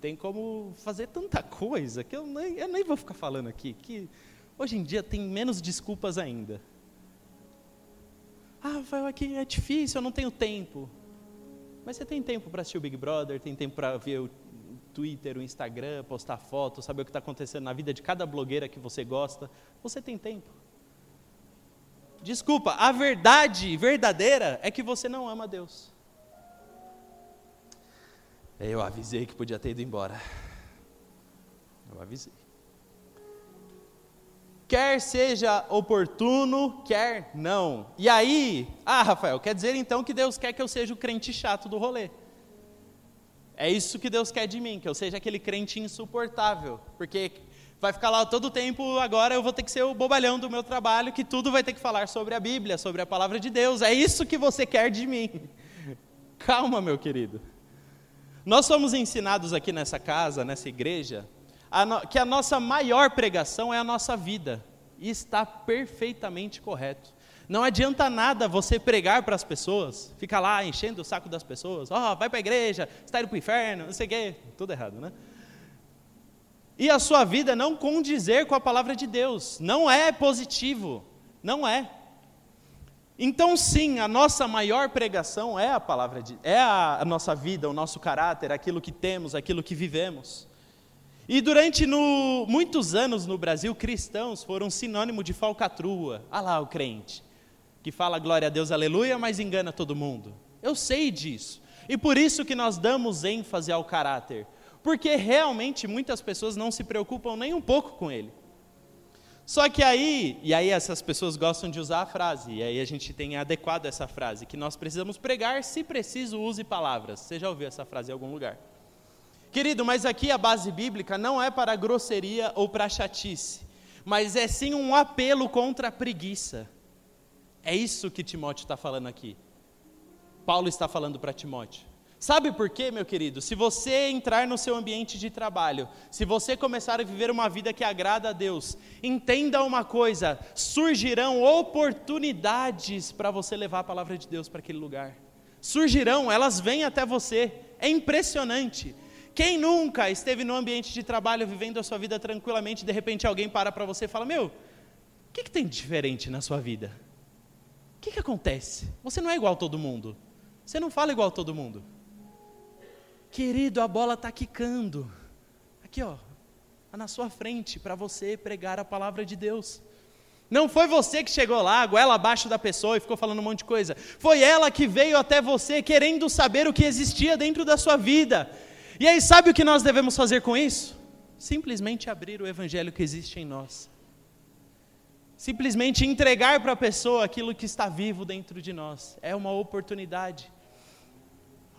tem como fazer tanta coisa que eu nem, eu nem vou ficar falando aqui, que hoje em dia tem menos desculpas ainda. Ah, vai aqui é difícil, eu não tenho tempo. Mas você tem tempo para assistir o Big Brother, tem tempo para ver o Twitter, o Instagram, postar fotos, saber o que está acontecendo na vida de cada blogueira que você gosta. Você tem tempo. Desculpa, a verdade verdadeira é que você não ama Deus. Eu avisei que podia ter ido embora. Eu avisei. Quer seja oportuno, quer não. E aí, ah, Rafael, quer dizer então que Deus quer que eu seja o crente chato do rolê. É isso que Deus quer de mim, que eu seja aquele crente insuportável. Porque vai ficar lá todo o tempo, agora eu vou ter que ser o bobalhão do meu trabalho, que tudo vai ter que falar sobre a Bíblia, sobre a palavra de Deus. É isso que você quer de mim. Calma, meu querido. Nós somos ensinados aqui nessa casa, nessa igreja, a no, que a nossa maior pregação é a nossa vida. E está perfeitamente correto. Não adianta nada você pregar para as pessoas, ficar lá enchendo o saco das pessoas, ó, oh, vai para a igreja, está indo para o inferno, não sei o quê, tudo errado, né? E a sua vida não condizer com a palavra de Deus, não é positivo, não é. Então, sim, a nossa maior pregação é a palavra de é a, a nossa vida, o nosso caráter, aquilo que temos, aquilo que vivemos. E durante no, muitos anos no Brasil, cristãos foram sinônimo de falcatrua. Ah lá o crente, que fala glória a Deus, aleluia, mas engana todo mundo. Eu sei disso. E por isso que nós damos ênfase ao caráter. Porque realmente muitas pessoas não se preocupam nem um pouco com ele. Só que aí, e aí essas pessoas gostam de usar a frase, e aí a gente tem adequado essa frase, que nós precisamos pregar, se preciso, use palavras. Você já ouviu essa frase em algum lugar? Querido, mas aqui a base bíblica não é para grosseria ou para chatice, mas é sim um apelo contra a preguiça. É isso que Timóteo está falando aqui. Paulo está falando para Timóteo. Sabe por quê, meu querido? Se você entrar no seu ambiente de trabalho, se você começar a viver uma vida que agrada a Deus, entenda uma coisa: surgirão oportunidades para você levar a palavra de Deus para aquele lugar. Surgirão, elas vêm até você. É impressionante. Quem nunca esteve no ambiente de trabalho vivendo a sua vida tranquilamente, de repente alguém para para você e fala: Meu, o que, que tem de diferente na sua vida? O que, que acontece? Você não é igual a todo mundo. Você não fala igual a todo mundo. Querido, a bola está quicando. Aqui, ó, tá na sua frente para você pregar a palavra de Deus. Não foi você que chegou lá, goela abaixo da pessoa e ficou falando um monte de coisa. Foi ela que veio até você querendo saber o que existia dentro da sua vida. E aí, sabe o que nós devemos fazer com isso? Simplesmente abrir o evangelho que existe em nós. Simplesmente entregar para a pessoa aquilo que está vivo dentro de nós. É uma oportunidade.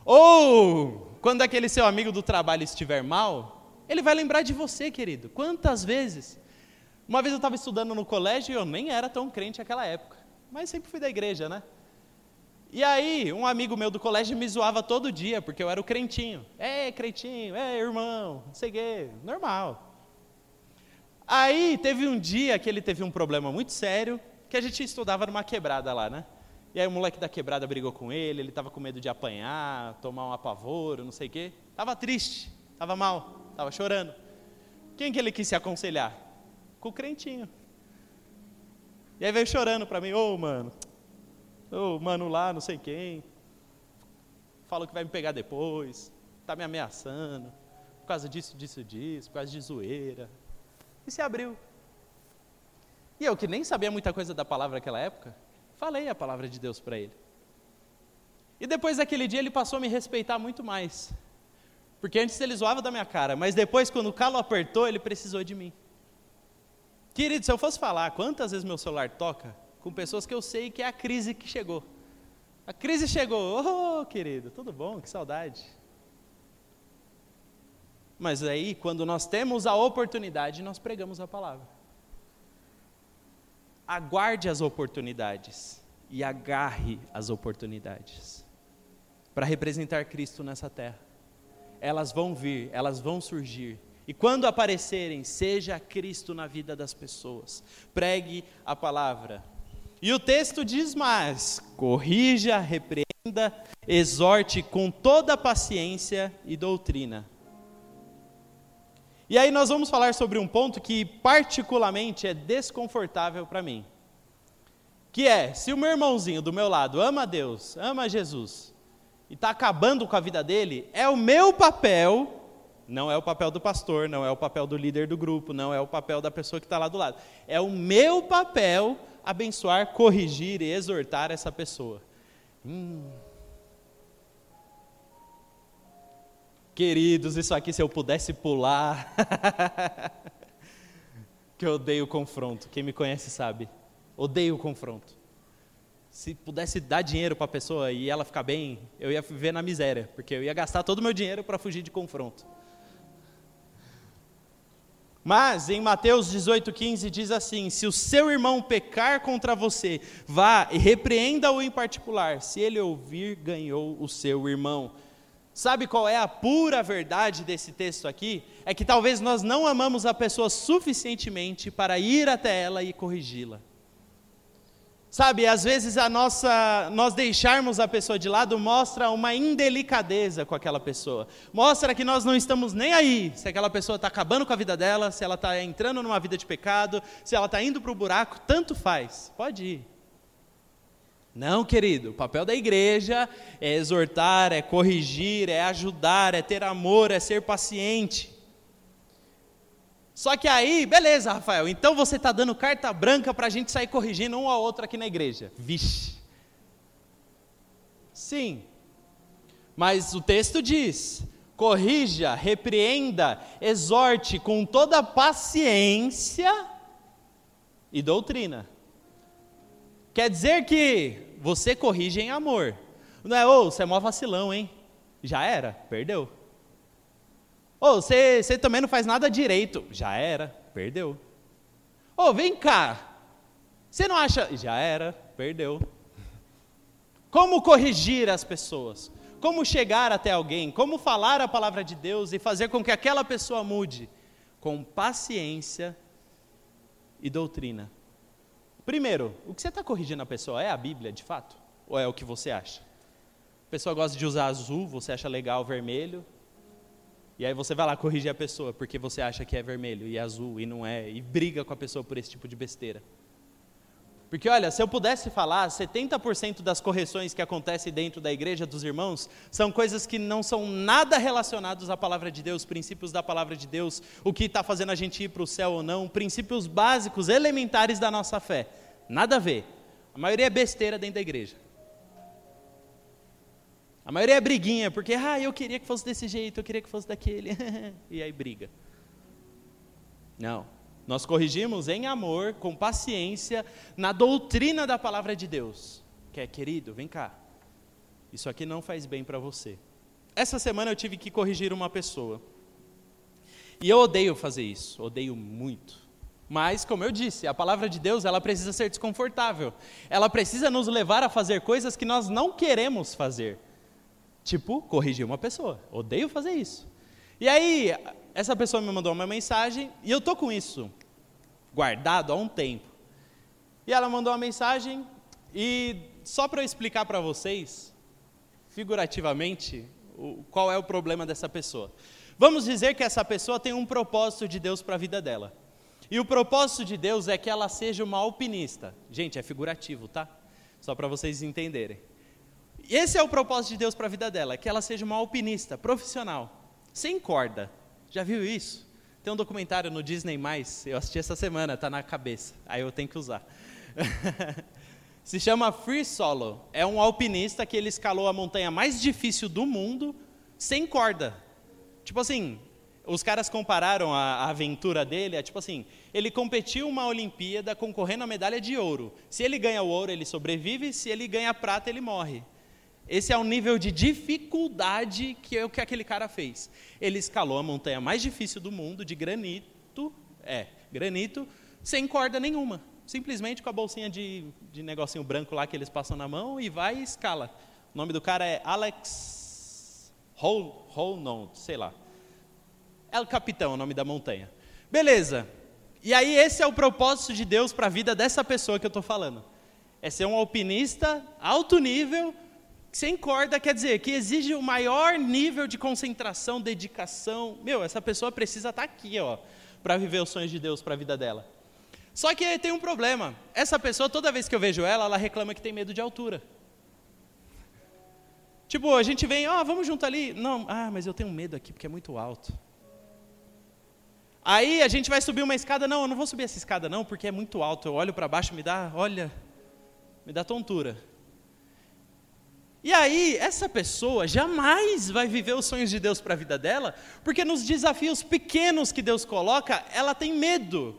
Ou, quando aquele seu amigo do trabalho estiver mal, ele vai lembrar de você, querido. Quantas vezes? Uma vez eu estava estudando no colégio e eu nem era tão crente naquela época, mas sempre fui da igreja, né? E aí, um amigo meu do colégio me zoava todo dia, porque eu era o crentinho. É, crentinho, é, irmão, não sei o quê, normal. Aí, teve um dia que ele teve um problema muito sério, que a gente estudava numa quebrada lá, né? E aí o moleque da quebrada brigou com ele, ele estava com medo de apanhar, tomar um apavoro, não sei o quê. Estava triste, estava mal, estava chorando. Quem que ele quis se aconselhar? Com o crentinho. E aí veio chorando para mim, ô oh, mano, ô oh, mano lá, não sei quem, falou que vai me pegar depois, está me ameaçando, por causa disso, disso, disso, por causa de zoeira. E se abriu. E eu que nem sabia muita coisa da palavra naquela época, Falei a palavra de Deus para ele. E depois daquele dia ele passou a me respeitar muito mais. Porque antes ele zoava da minha cara, mas depois, quando o calo apertou, ele precisou de mim. Querido, se eu fosse falar quantas vezes meu celular toca com pessoas que eu sei que é a crise que chegou. A crise chegou, oh querido, tudo bom, que saudade. Mas aí, quando nós temos a oportunidade, nós pregamos a palavra aguarde as oportunidades e agarre as oportunidades para representar Cristo nessa terra. Elas vão vir, elas vão surgir. E quando aparecerem, seja Cristo na vida das pessoas. Pregue a palavra. E o texto diz mais: corrija, repreenda, exorte com toda paciência e doutrina. E aí nós vamos falar sobre um ponto que particularmente é desconfortável para mim. Que é, se o meu irmãozinho do meu lado ama Deus, ama Jesus, e está acabando com a vida dele, é o meu papel Não é o papel do pastor, não é o papel do líder do grupo, não é o papel da pessoa que está lá do lado. É o meu papel abençoar, corrigir e exortar essa pessoa. Hum. Queridos, isso aqui se eu pudesse pular. que eu odeio confronto. Quem me conhece sabe. Odeio confronto. Se pudesse dar dinheiro para a pessoa e ela ficar bem, eu ia viver na miséria, porque eu ia gastar todo o meu dinheiro para fugir de confronto. Mas em Mateus 18,15 diz assim: Se o seu irmão pecar contra você, vá e repreenda-o em particular. Se ele ouvir, ganhou o seu irmão. Sabe qual é a pura verdade desse texto aqui? É que talvez nós não amamos a pessoa suficientemente para ir até ela e corrigi-la. Sabe, às vezes a nossa, nós deixarmos a pessoa de lado mostra uma indelicadeza com aquela pessoa. Mostra que nós não estamos nem aí se aquela pessoa está acabando com a vida dela, se ela está entrando numa vida de pecado, se ela está indo para o buraco, tanto faz. Pode ir. Não, querido, o papel da igreja é exortar, é corrigir, é ajudar, é ter amor, é ser paciente. Só que aí, beleza, Rafael, então você está dando carta branca para a gente sair corrigindo um ao outro aqui na igreja. Vixe. Sim. Mas o texto diz: corrija, repreenda, exorte com toda paciência e doutrina. Quer dizer que você corrige em amor. Não é, ô, oh, você é mó vacilão, hein? Já era, perdeu. Ô, oh, você, você também não faz nada direito. Já era, perdeu. Ô, oh, vem cá. Você não acha. Já era, perdeu. Como corrigir as pessoas? Como chegar até alguém? Como falar a palavra de Deus e fazer com que aquela pessoa mude? Com paciência e doutrina. Primeiro, o que você está corrigindo a pessoa é a Bíblia, de fato? Ou é o que você acha? A pessoa gosta de usar azul, você acha legal vermelho, e aí você vai lá corrigir a pessoa porque você acha que é vermelho e azul e não é, e briga com a pessoa por esse tipo de besteira. Porque olha, se eu pudesse falar, 70% das correções que acontecem dentro da igreja dos irmãos são coisas que não são nada relacionadas à palavra de Deus, princípios da palavra de Deus, o que está fazendo a gente ir para o céu ou não, princípios básicos, elementares da nossa fé. Nada a ver. A maioria é besteira dentro da igreja. A maioria é briguinha, porque, ah, eu queria que fosse desse jeito, eu queria que fosse daquele. e aí briga. Não. Nós corrigimos em amor, com paciência, na doutrina da palavra de Deus. Que é, querido, vem cá. Isso aqui não faz bem para você. Essa semana eu tive que corrigir uma pessoa. E eu odeio fazer isso, odeio muito. Mas, como eu disse, a palavra de Deus, ela precisa ser desconfortável. Ela precisa nos levar a fazer coisas que nós não queremos fazer. Tipo, corrigir uma pessoa. Odeio fazer isso. E aí, essa pessoa me mandou uma mensagem e eu tô com isso guardado há um tempo. E ela mandou uma mensagem e só para eu explicar para vocês, figurativamente, qual é o problema dessa pessoa. Vamos dizer que essa pessoa tem um propósito de Deus para a vida dela. E o propósito de Deus é que ela seja uma alpinista. Gente, é figurativo, tá? Só para vocês entenderem. Esse é o propósito de Deus para a vida dela, que ela seja uma alpinista profissional, sem corda. Já viu isso? Tem um documentário no Disney+, eu assisti essa semana, está na cabeça, aí eu tenho que usar. Se chama Free Solo. É um alpinista que ele escalou a montanha mais difícil do mundo sem corda. Tipo assim, os caras compararam a, a, aventura dele, é tipo assim, ele competiu uma Olimpíada concorrendo à medalha de ouro. Se ele ganha o ouro, ele sobrevive, se ele ganha prata, ele morre. Esse é o nível de dificuldade que é o que aquele cara fez. Ele escalou a montanha mais difícil do mundo, de granito, é, granito, sem corda nenhuma. Simplesmente com a bolsinha de, de negocinho branco lá que eles passam na mão e vai e escala. O nome do cara é Alex Holnold, sei lá. É o capitão, o nome da montanha. Beleza. E aí esse é o propósito de Deus para a vida dessa pessoa que eu estou falando. É ser um alpinista alto nível, sem corda quer dizer que exige o maior nível de concentração, dedicação. Meu, essa pessoa precisa estar tá aqui, ó, para viver os sonhos de Deus para a vida dela. Só que tem um problema. Essa pessoa, toda vez que eu vejo ela, ela reclama que tem medo de altura. Tipo, a gente vem, ó, oh, vamos junto ali. Não, ah, mas eu tenho medo aqui porque é muito alto. Aí a gente vai subir uma escada, não, eu não vou subir essa escada não, porque é muito alto. Eu olho para baixo, me dá, olha, me dá tontura. E aí, essa pessoa jamais vai viver os sonhos de Deus para a vida dela, porque nos desafios pequenos que Deus coloca, ela tem medo.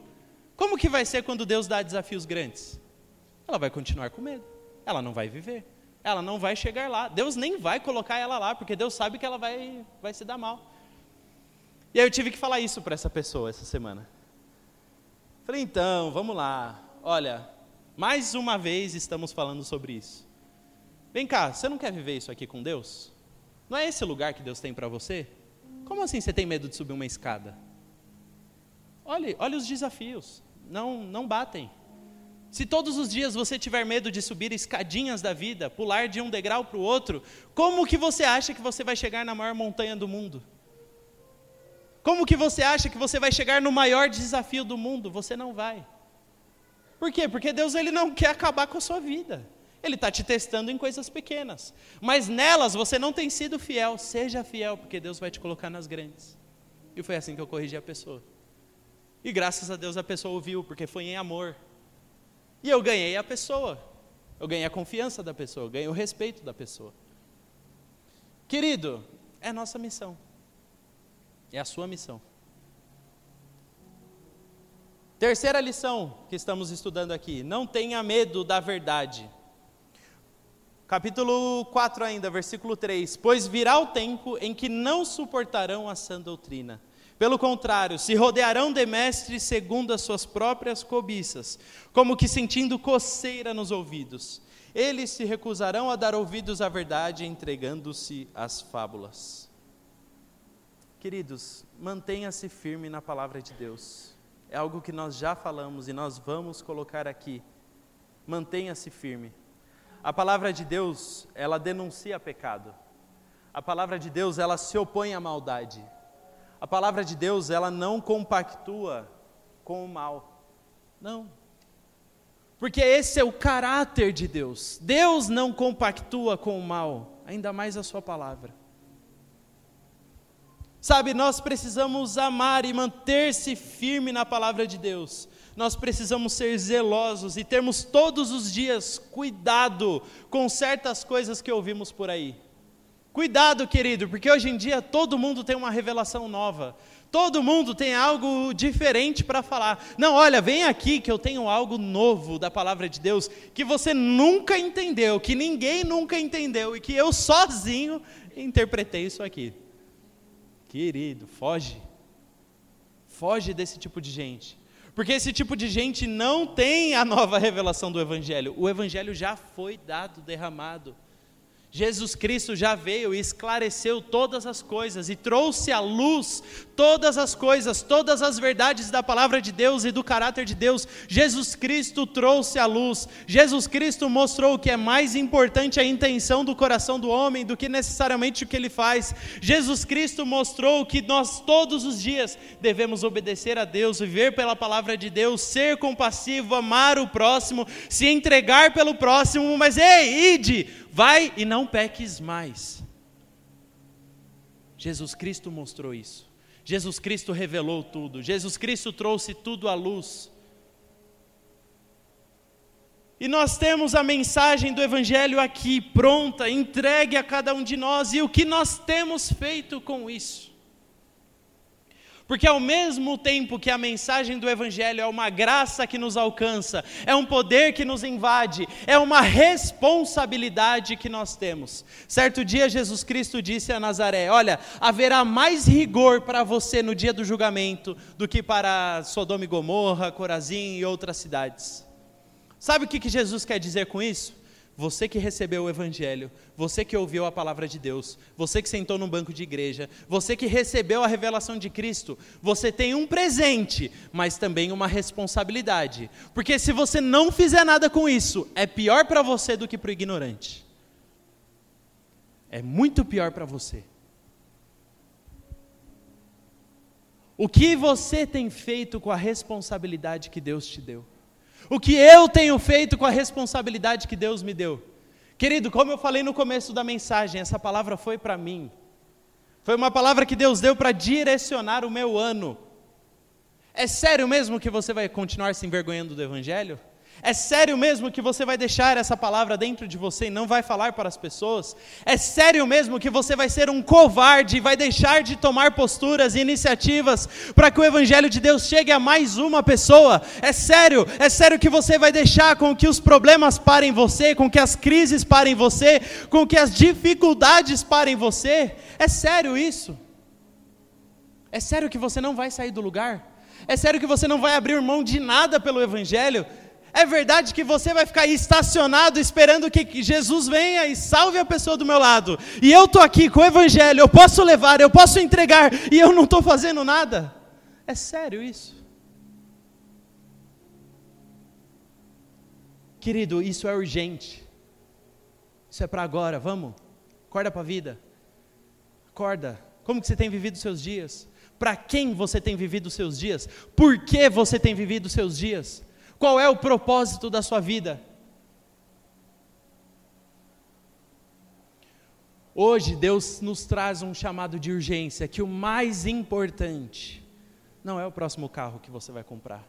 Como que vai ser quando Deus dá desafios grandes? Ela vai continuar com medo. Ela não vai viver. Ela não vai chegar lá. Deus nem vai colocar ela lá, porque Deus sabe que ela vai, vai se dar mal. E aí eu tive que falar isso para essa pessoa essa semana. Falei, então, vamos lá. Olha, mais uma vez estamos falando sobre isso. Vem cá, você não quer viver isso aqui com Deus? Não é esse lugar que Deus tem para você? Como assim você tem medo de subir uma escada? Olhe, olhe os desafios. Não, não batem. Se todos os dias você tiver medo de subir escadinhas da vida, pular de um degrau para o outro, como que você acha que você vai chegar na maior montanha do mundo? Como que você acha que você vai chegar no maior desafio do mundo? Você não vai. Por quê? Porque Deus ele não quer acabar com a sua vida. Ele está te testando em coisas pequenas. Mas nelas você não tem sido fiel. Seja fiel, porque Deus vai te colocar nas grandes. E foi assim que eu corrigi a pessoa. E graças a Deus a pessoa ouviu, porque foi em amor. E eu ganhei a pessoa. Eu ganhei a confiança da pessoa, eu ganhei o respeito da pessoa. Querido, é nossa missão. É a sua missão. Terceira lição que estamos estudando aqui: não tenha medo da verdade. Capítulo 4 ainda, versículo 3: Pois virá o tempo em que não suportarão a sã doutrina. Pelo contrário, se rodearão de mestres segundo as suas próprias cobiças, como que sentindo coceira nos ouvidos. Eles se recusarão a dar ouvidos à verdade, entregando-se às fábulas. Queridos, mantenha-se firme na palavra de Deus. É algo que nós já falamos e nós vamos colocar aqui. Mantenha-se firme. A palavra de Deus, ela denuncia pecado. A palavra de Deus, ela se opõe à maldade. A palavra de Deus, ela não compactua com o mal. Não. Porque esse é o caráter de Deus. Deus não compactua com o mal, ainda mais a sua palavra. Sabe, nós precisamos amar e manter-se firme na palavra de Deus nós precisamos ser zelosos e termos todos os dias cuidado com certas coisas que ouvimos por aí. Cuidado, querido, porque hoje em dia todo mundo tem uma revelação nova. Todo mundo tem algo diferente para falar. Não, olha, vem aqui que eu tenho algo novo da palavra de Deus que você nunca entendeu, que ninguém nunca entendeu e que eu sozinho interpretei isso aqui. Querido, foge. Foge desse tipo de gente. Porque esse tipo de gente não tem a nova revelação do Evangelho. O Evangelho já foi dado, derramado. Jesus Cristo já veio e esclareceu todas as coisas e trouxe à luz todas as coisas, todas as verdades da palavra de Deus e do caráter de Deus. Jesus Cristo trouxe à luz. Jesus Cristo mostrou que é mais importante a intenção do coração do homem do que necessariamente o que ele faz. Jesus Cristo mostrou que nós todos os dias devemos obedecer a Deus, viver pela palavra de Deus, ser compassivo, amar o próximo, se entregar pelo próximo, mas ei, ide vai e não peques mais. Jesus Cristo mostrou isso. Jesus Cristo revelou tudo. Jesus Cristo trouxe tudo à luz. E nós temos a mensagem do Evangelho aqui pronta, entregue a cada um de nós, e o que nós temos feito com isso? Porque ao mesmo tempo que a mensagem do Evangelho é uma graça que nos alcança, é um poder que nos invade, é uma responsabilidade que nós temos. Certo dia, Jesus Cristo disse a Nazaré: Olha, haverá mais rigor para você no dia do julgamento do que para Sodoma e Gomorra, Corazim e outras cidades. Sabe o que Jesus quer dizer com isso? Você que recebeu o Evangelho, você que ouviu a palavra de Deus, você que sentou num banco de igreja, você que recebeu a revelação de Cristo, você tem um presente, mas também uma responsabilidade. Porque se você não fizer nada com isso, é pior para você do que para o ignorante. É muito pior para você. O que você tem feito com a responsabilidade que Deus te deu? O que eu tenho feito com a responsabilidade que Deus me deu. Querido, como eu falei no começo da mensagem, essa palavra foi para mim. Foi uma palavra que Deus deu para direcionar o meu ano. É sério mesmo que você vai continuar se envergonhando do Evangelho? É sério mesmo que você vai deixar essa palavra dentro de você e não vai falar para as pessoas? É sério mesmo que você vai ser um covarde e vai deixar de tomar posturas e iniciativas para que o Evangelho de Deus chegue a mais uma pessoa? É sério? É sério que você vai deixar com que os problemas parem você, com que as crises parem você, com que as dificuldades parem você? É sério isso? É sério que você não vai sair do lugar? É sério que você não vai abrir mão de nada pelo Evangelho? É verdade que você vai ficar aí estacionado esperando que Jesus venha e salve a pessoa do meu lado. E eu estou aqui com o Evangelho, eu posso levar, eu posso entregar, e eu não estou fazendo nada. É sério isso? Querido, isso é urgente. Isso é para agora, vamos? Acorda para a vida. Acorda. Como que você tem vivido os seus dias? Para quem você tem vivido os seus dias? Por que você tem vivido os seus dias? Qual é o propósito da sua vida? Hoje Deus nos traz um chamado de urgência, que o mais importante não é o próximo carro que você vai comprar.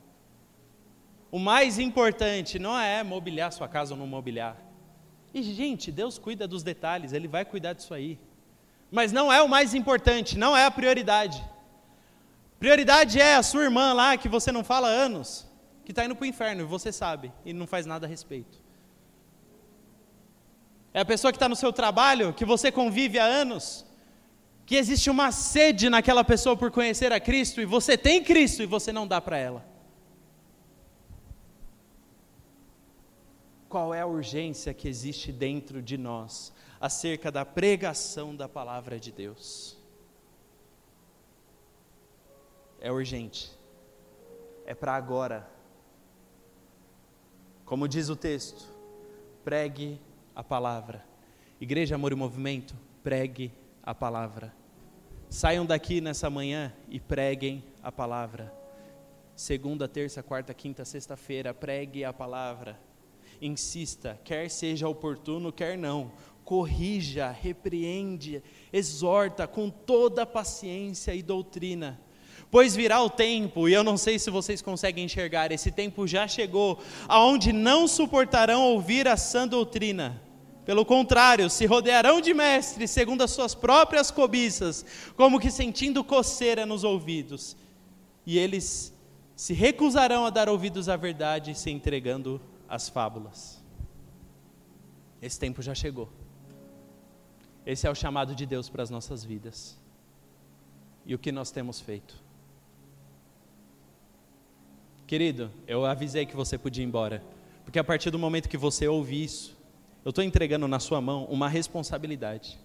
O mais importante não é mobiliar sua casa ou não mobiliar. E gente, Deus cuida dos detalhes, Ele vai cuidar disso aí. Mas não é o mais importante, não é a prioridade. Prioridade é a sua irmã lá que você não fala há anos que está indo para o inferno, e você sabe, e não faz nada a respeito. É a pessoa que está no seu trabalho, que você convive há anos, que existe uma sede naquela pessoa por conhecer a Cristo, e você tem Cristo e você não dá para ela. Qual é a urgência que existe dentro de nós acerca da pregação da palavra de Deus? É urgente, é para agora como diz o texto, pregue a palavra. Igreja Amor e Movimento, pregue a palavra. Saiam daqui nessa manhã e preguem a palavra. Segunda, terça, quarta, quinta, sexta-feira, pregue a palavra. Insista, quer seja oportuno, quer não. Corrija, repreende, exorta com toda paciência e doutrina Pois virá o tempo, e eu não sei se vocês conseguem enxergar, esse tempo já chegou, aonde não suportarão ouvir a sã doutrina. Pelo contrário, se rodearão de mestres segundo as suas próprias cobiças, como que sentindo coceira nos ouvidos. E eles se recusarão a dar ouvidos à verdade, se entregando às fábulas. Esse tempo já chegou. Esse é o chamado de Deus para as nossas vidas. E o que nós temos feito? Querido, eu avisei que você podia ir embora. Porque a partir do momento que você ouve isso, eu estou entregando na sua mão uma responsabilidade.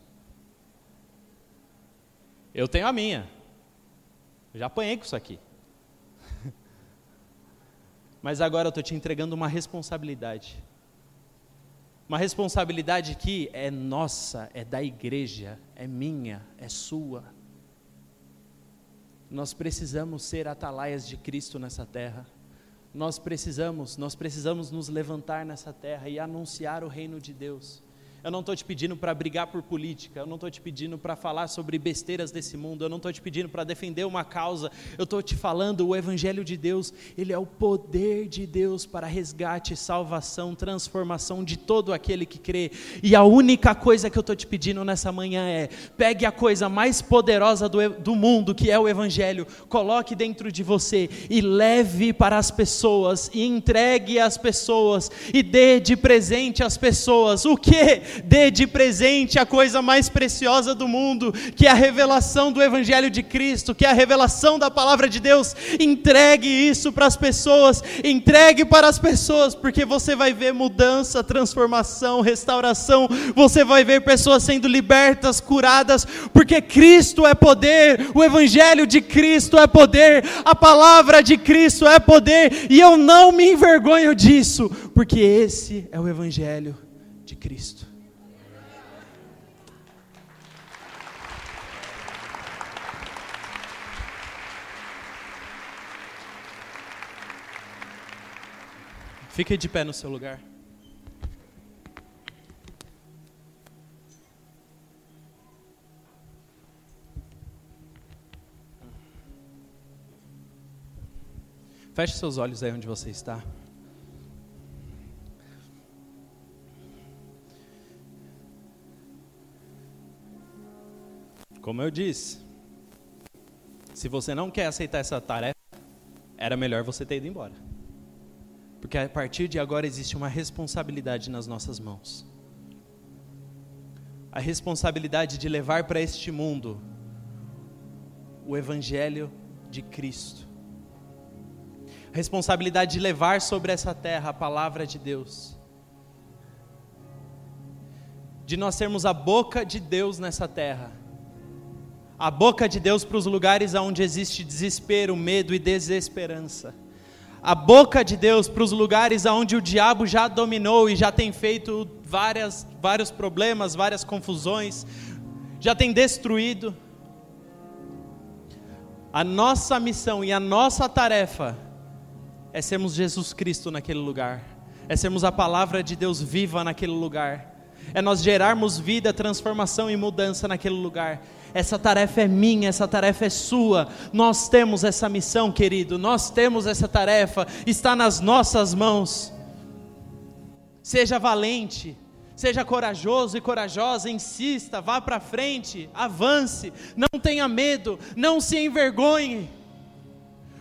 Eu tenho a minha. Eu já apanhei com isso aqui. Mas agora eu estou te entregando uma responsabilidade. Uma responsabilidade que é nossa, é da igreja, é minha, é sua. Nós precisamos ser atalaias de Cristo nessa terra nós precisamos, nós precisamos nos levantar nessa terra e anunciar o reino de Deus. Eu não estou te pedindo para brigar por política, eu não estou te pedindo para falar sobre besteiras desse mundo, eu não estou te pedindo para defender uma causa, eu estou te falando o Evangelho de Deus, ele é o poder de Deus para resgate, salvação, transformação de todo aquele que crê. E a única coisa que eu estou te pedindo nessa manhã é: pegue a coisa mais poderosa do, do mundo, que é o Evangelho, coloque dentro de você e leve para as pessoas, e entregue às pessoas, e dê de presente às pessoas. O que? Dê de presente a coisa mais preciosa do mundo, que é a revelação do Evangelho de Cristo, que é a revelação da palavra de Deus. Entregue isso para as pessoas, entregue para as pessoas, porque você vai ver mudança, transformação, restauração, você vai ver pessoas sendo libertas, curadas, porque Cristo é poder, o Evangelho de Cristo é poder, a palavra de Cristo é poder, e eu não me envergonho disso, porque esse é o Evangelho de Cristo. Fique de pé no seu lugar. Feche seus olhos aí onde você está. Como eu disse, se você não quer aceitar essa tarefa, era melhor você ter ido embora. Porque a partir de agora existe uma responsabilidade nas nossas mãos. A responsabilidade de levar para este mundo o Evangelho de Cristo. A responsabilidade de levar sobre essa terra a palavra de Deus. De nós sermos a boca de Deus nessa terra. A boca de Deus para os lugares onde existe desespero, medo e desesperança a boca de Deus para os lugares onde o diabo já dominou e já tem feito várias, vários problemas, várias confusões, já tem destruído. A nossa missão e a nossa tarefa é sermos Jesus Cristo naquele lugar, é sermos a palavra de Deus viva naquele lugar, é nós gerarmos vida, transformação e mudança naquele lugar, essa tarefa é minha, essa tarefa é sua. Nós temos essa missão, querido. Nós temos essa tarefa, está nas nossas mãos. Seja valente, seja corajoso e corajosa, insista, vá para frente, avance, não tenha medo, não se envergonhe.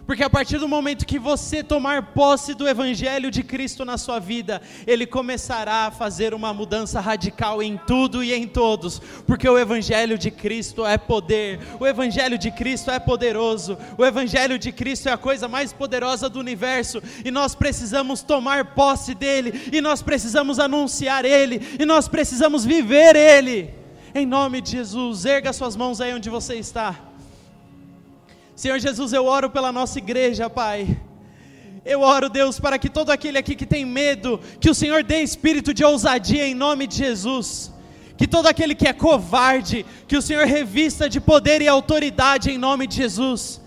Porque a partir do momento que você tomar posse do Evangelho de Cristo na sua vida, Ele começará a fazer uma mudança radical em tudo e em todos. Porque o Evangelho de Cristo é poder, o Evangelho de Cristo é poderoso, o Evangelho de Cristo é a coisa mais poderosa do universo. E nós precisamos tomar posse dEle, e nós precisamos anunciar Ele, e nós precisamos viver Ele. Em nome de Jesus, erga suas mãos aí onde você está. Senhor Jesus, eu oro pela nossa igreja, Pai. Eu oro, Deus, para que todo aquele aqui que tem medo, que o Senhor dê espírito de ousadia em nome de Jesus. Que todo aquele que é covarde, que o Senhor revista de poder e autoridade em nome de Jesus.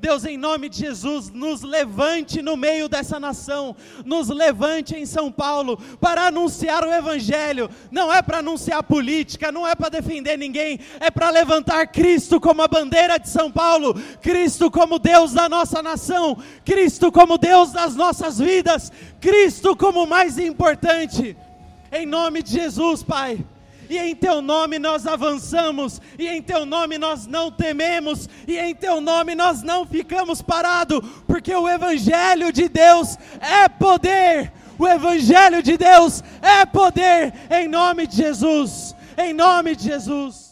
Deus, em nome de Jesus, nos levante no meio dessa nação, nos levante em São Paulo para anunciar o Evangelho. Não é para anunciar política, não é para defender ninguém, é para levantar Cristo como a bandeira de São Paulo, Cristo como Deus da nossa nação, Cristo como Deus das nossas vidas, Cristo como mais importante. Em nome de Jesus, Pai e em teu nome nós avançamos, e em teu nome nós não tememos, e em teu nome nós não ficamos parados, porque o Evangelho de Deus é poder, o Evangelho de Deus é poder, em nome de Jesus, em nome de Jesus.